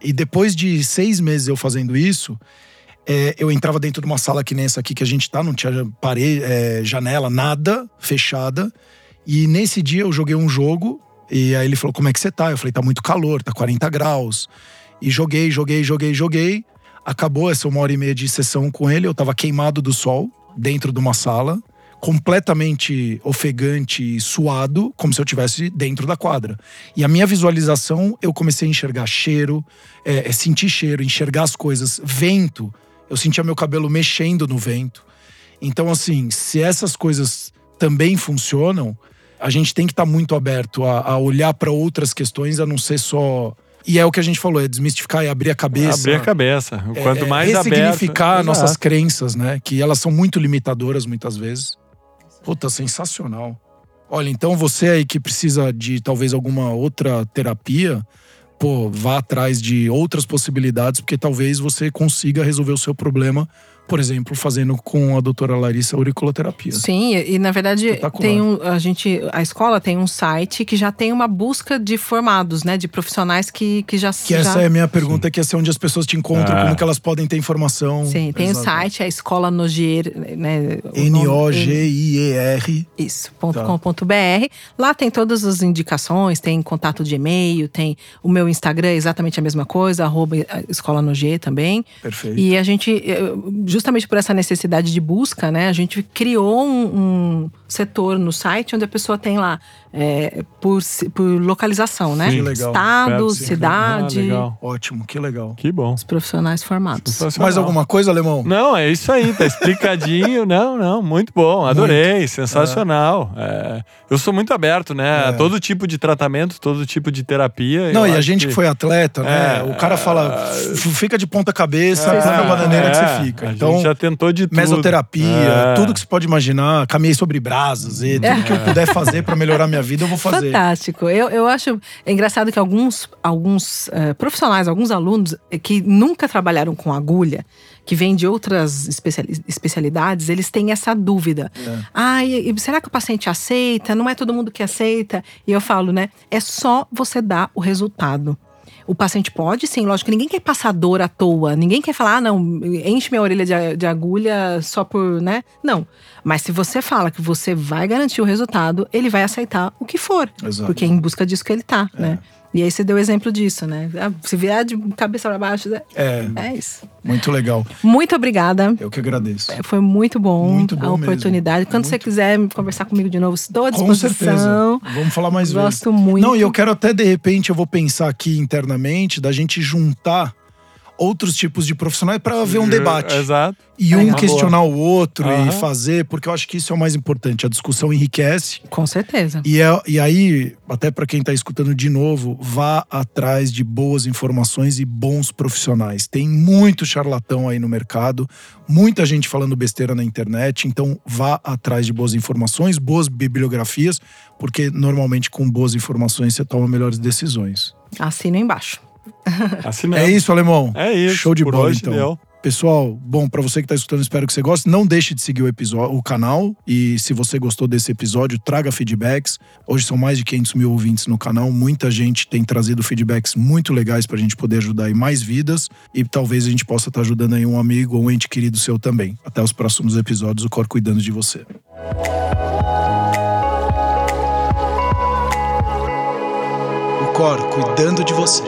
E depois de seis meses eu fazendo isso, é, eu entrava dentro de uma sala que nem essa aqui que a gente tá, não tinha parede, é, janela, nada, fechada. E nesse dia eu joguei um jogo, e aí ele falou: Como é que você tá? Eu falei: Tá muito calor, tá 40 graus. E joguei, joguei, joguei, joguei. Acabou essa uma hora e meia de sessão com ele, eu tava queimado do sol, dentro de uma sala, completamente ofegante e suado, como se eu tivesse dentro da quadra. E a minha visualização, eu comecei a enxergar cheiro, é, é, sentir cheiro, enxergar as coisas, vento. Eu sentia meu cabelo mexendo no vento. Então, assim, se essas coisas também funcionam, a gente tem que estar muito aberto a, a olhar para outras questões, a não ser só. E é o que a gente falou, é desmistificar e abrir a cabeça. Abrir a cabeça. É, Quanto é, mais aberto. ressignificar nossas Exato. crenças, né? Que elas são muito limitadoras muitas vezes. Puta, sensacional. Olha, então você aí que precisa de talvez alguma outra terapia, pô, vá atrás de outras possibilidades, porque talvez você consiga resolver o seu problema, por exemplo, fazendo com a doutora Larissa auriculoterapia. Sim, e, e, na verdade tem um, a gente, a escola tem um site que já tem uma busca de formados, né, de profissionais que, que já Que já, essa é a minha pergunta, que essa é onde as pessoas te encontram, Ah. como que elas podem ter informação. Sim, tem o Exato. site, a Escola Nogier, né? o nome- N-O-G-I-E-R. Isso, ponto .com ponto .br. Lá tem todas as indicações, tem contato de e-mail, tem o meu Instagram, é exatamente a mesma coisa, arroba Escola Nogier também. Perfeito. E a gente, eh, justamente por essa necessidade de busca, né, a gente criou um, um setor no site onde a pessoa tem lá eh, por, por localização, né? Sim. Que legal. Estado, cidade, Ah, legal. Ótimo, que legal. Que bom. os profissionais formados. Mais alguma coisa, Alemão? Não, é isso aí, tá explicadinho. não, não, muito bom, adorei, sensacional. É, eu sou muito aberto, né? A É. todo tipo de tratamento, todo tipo de terapia. Não, e a gente que foi atleta, né? É, o cara fala, "F- fica de ponta cabeça, É, na bananeira que é, você fica. A Então, gente já tentou de tudo. mesoterapia, É. tudo que você pode imaginar, caminhei sobre brasas, e tudo que eu puder fazer pra melhorar minha vida, eu vou fazer. Fantástico. Eu, eu acho é engraçado que alguns, alguns eh, profissionais, alguns alunos eh, que nunca trabalharam com agulha, que vêm de outras especiali- especialidades, eles têm essa dúvida. Ah, e- e será que o paciente aceita? Não é todo mundo que aceita. E eu falo, né? É só você dar o resultado. O paciente pode, sim, lógico. Ninguém quer passar dor à toa. Ninguém quer falar, ah, não, enche minha orelha de, de agulha só por, né? Não. Mas se você fala que você vai garantir o resultado, ele vai aceitar o que for. Exato. Porque é em busca disso que ele tá, né? E aí você deu exemplo disso, né? Ah, Se virar de cabeça para baixo, né? É, é isso. muito legal. Muito obrigada. Eu que agradeço. Foi muito bom, Muito bom a oportunidade. Quando você Muito. quiser conversar comigo de novo, estou à Com disposição. certeza. Vamos falar mais vezes. Gosto muito. Não, e eu quero até, de repente, eu vou pensar aqui internamente da gente juntar outros tipos de profissionais para ver um debate. Exato. E É um uma questionar o outro Aham. e fazer, porque eu acho que isso é o mais importante. A discussão enriquece. Com certeza. E, é, e aí, até para quem está escutando de novo, vá atrás de boas informações e bons profissionais. Tem muito charlatão aí no mercado, muita gente falando besteira na internet, então vá atrás de boas informações, boas bibliografias, porque normalmente com boas informações você toma melhores decisões. Assina embaixo. Assinamos. É isso, alemão. É isso. Show de Por bola, hoje então. deu. Pessoal, bom, para você que tá escutando, espero que você goste. Não deixe de seguir o episódio, o canal. E se você gostou desse episódio, traga feedbacks. Hoje são mais de 500 mil ouvintes no canal. Muita gente tem trazido feedbacks muito legais pra gente poder ajudar em mais vidas. E talvez a gente possa estar ajudando aí um amigo ou um ente querido seu também. Até os próximos episódios, o Cor cuidando de você. Cor cuidando de você.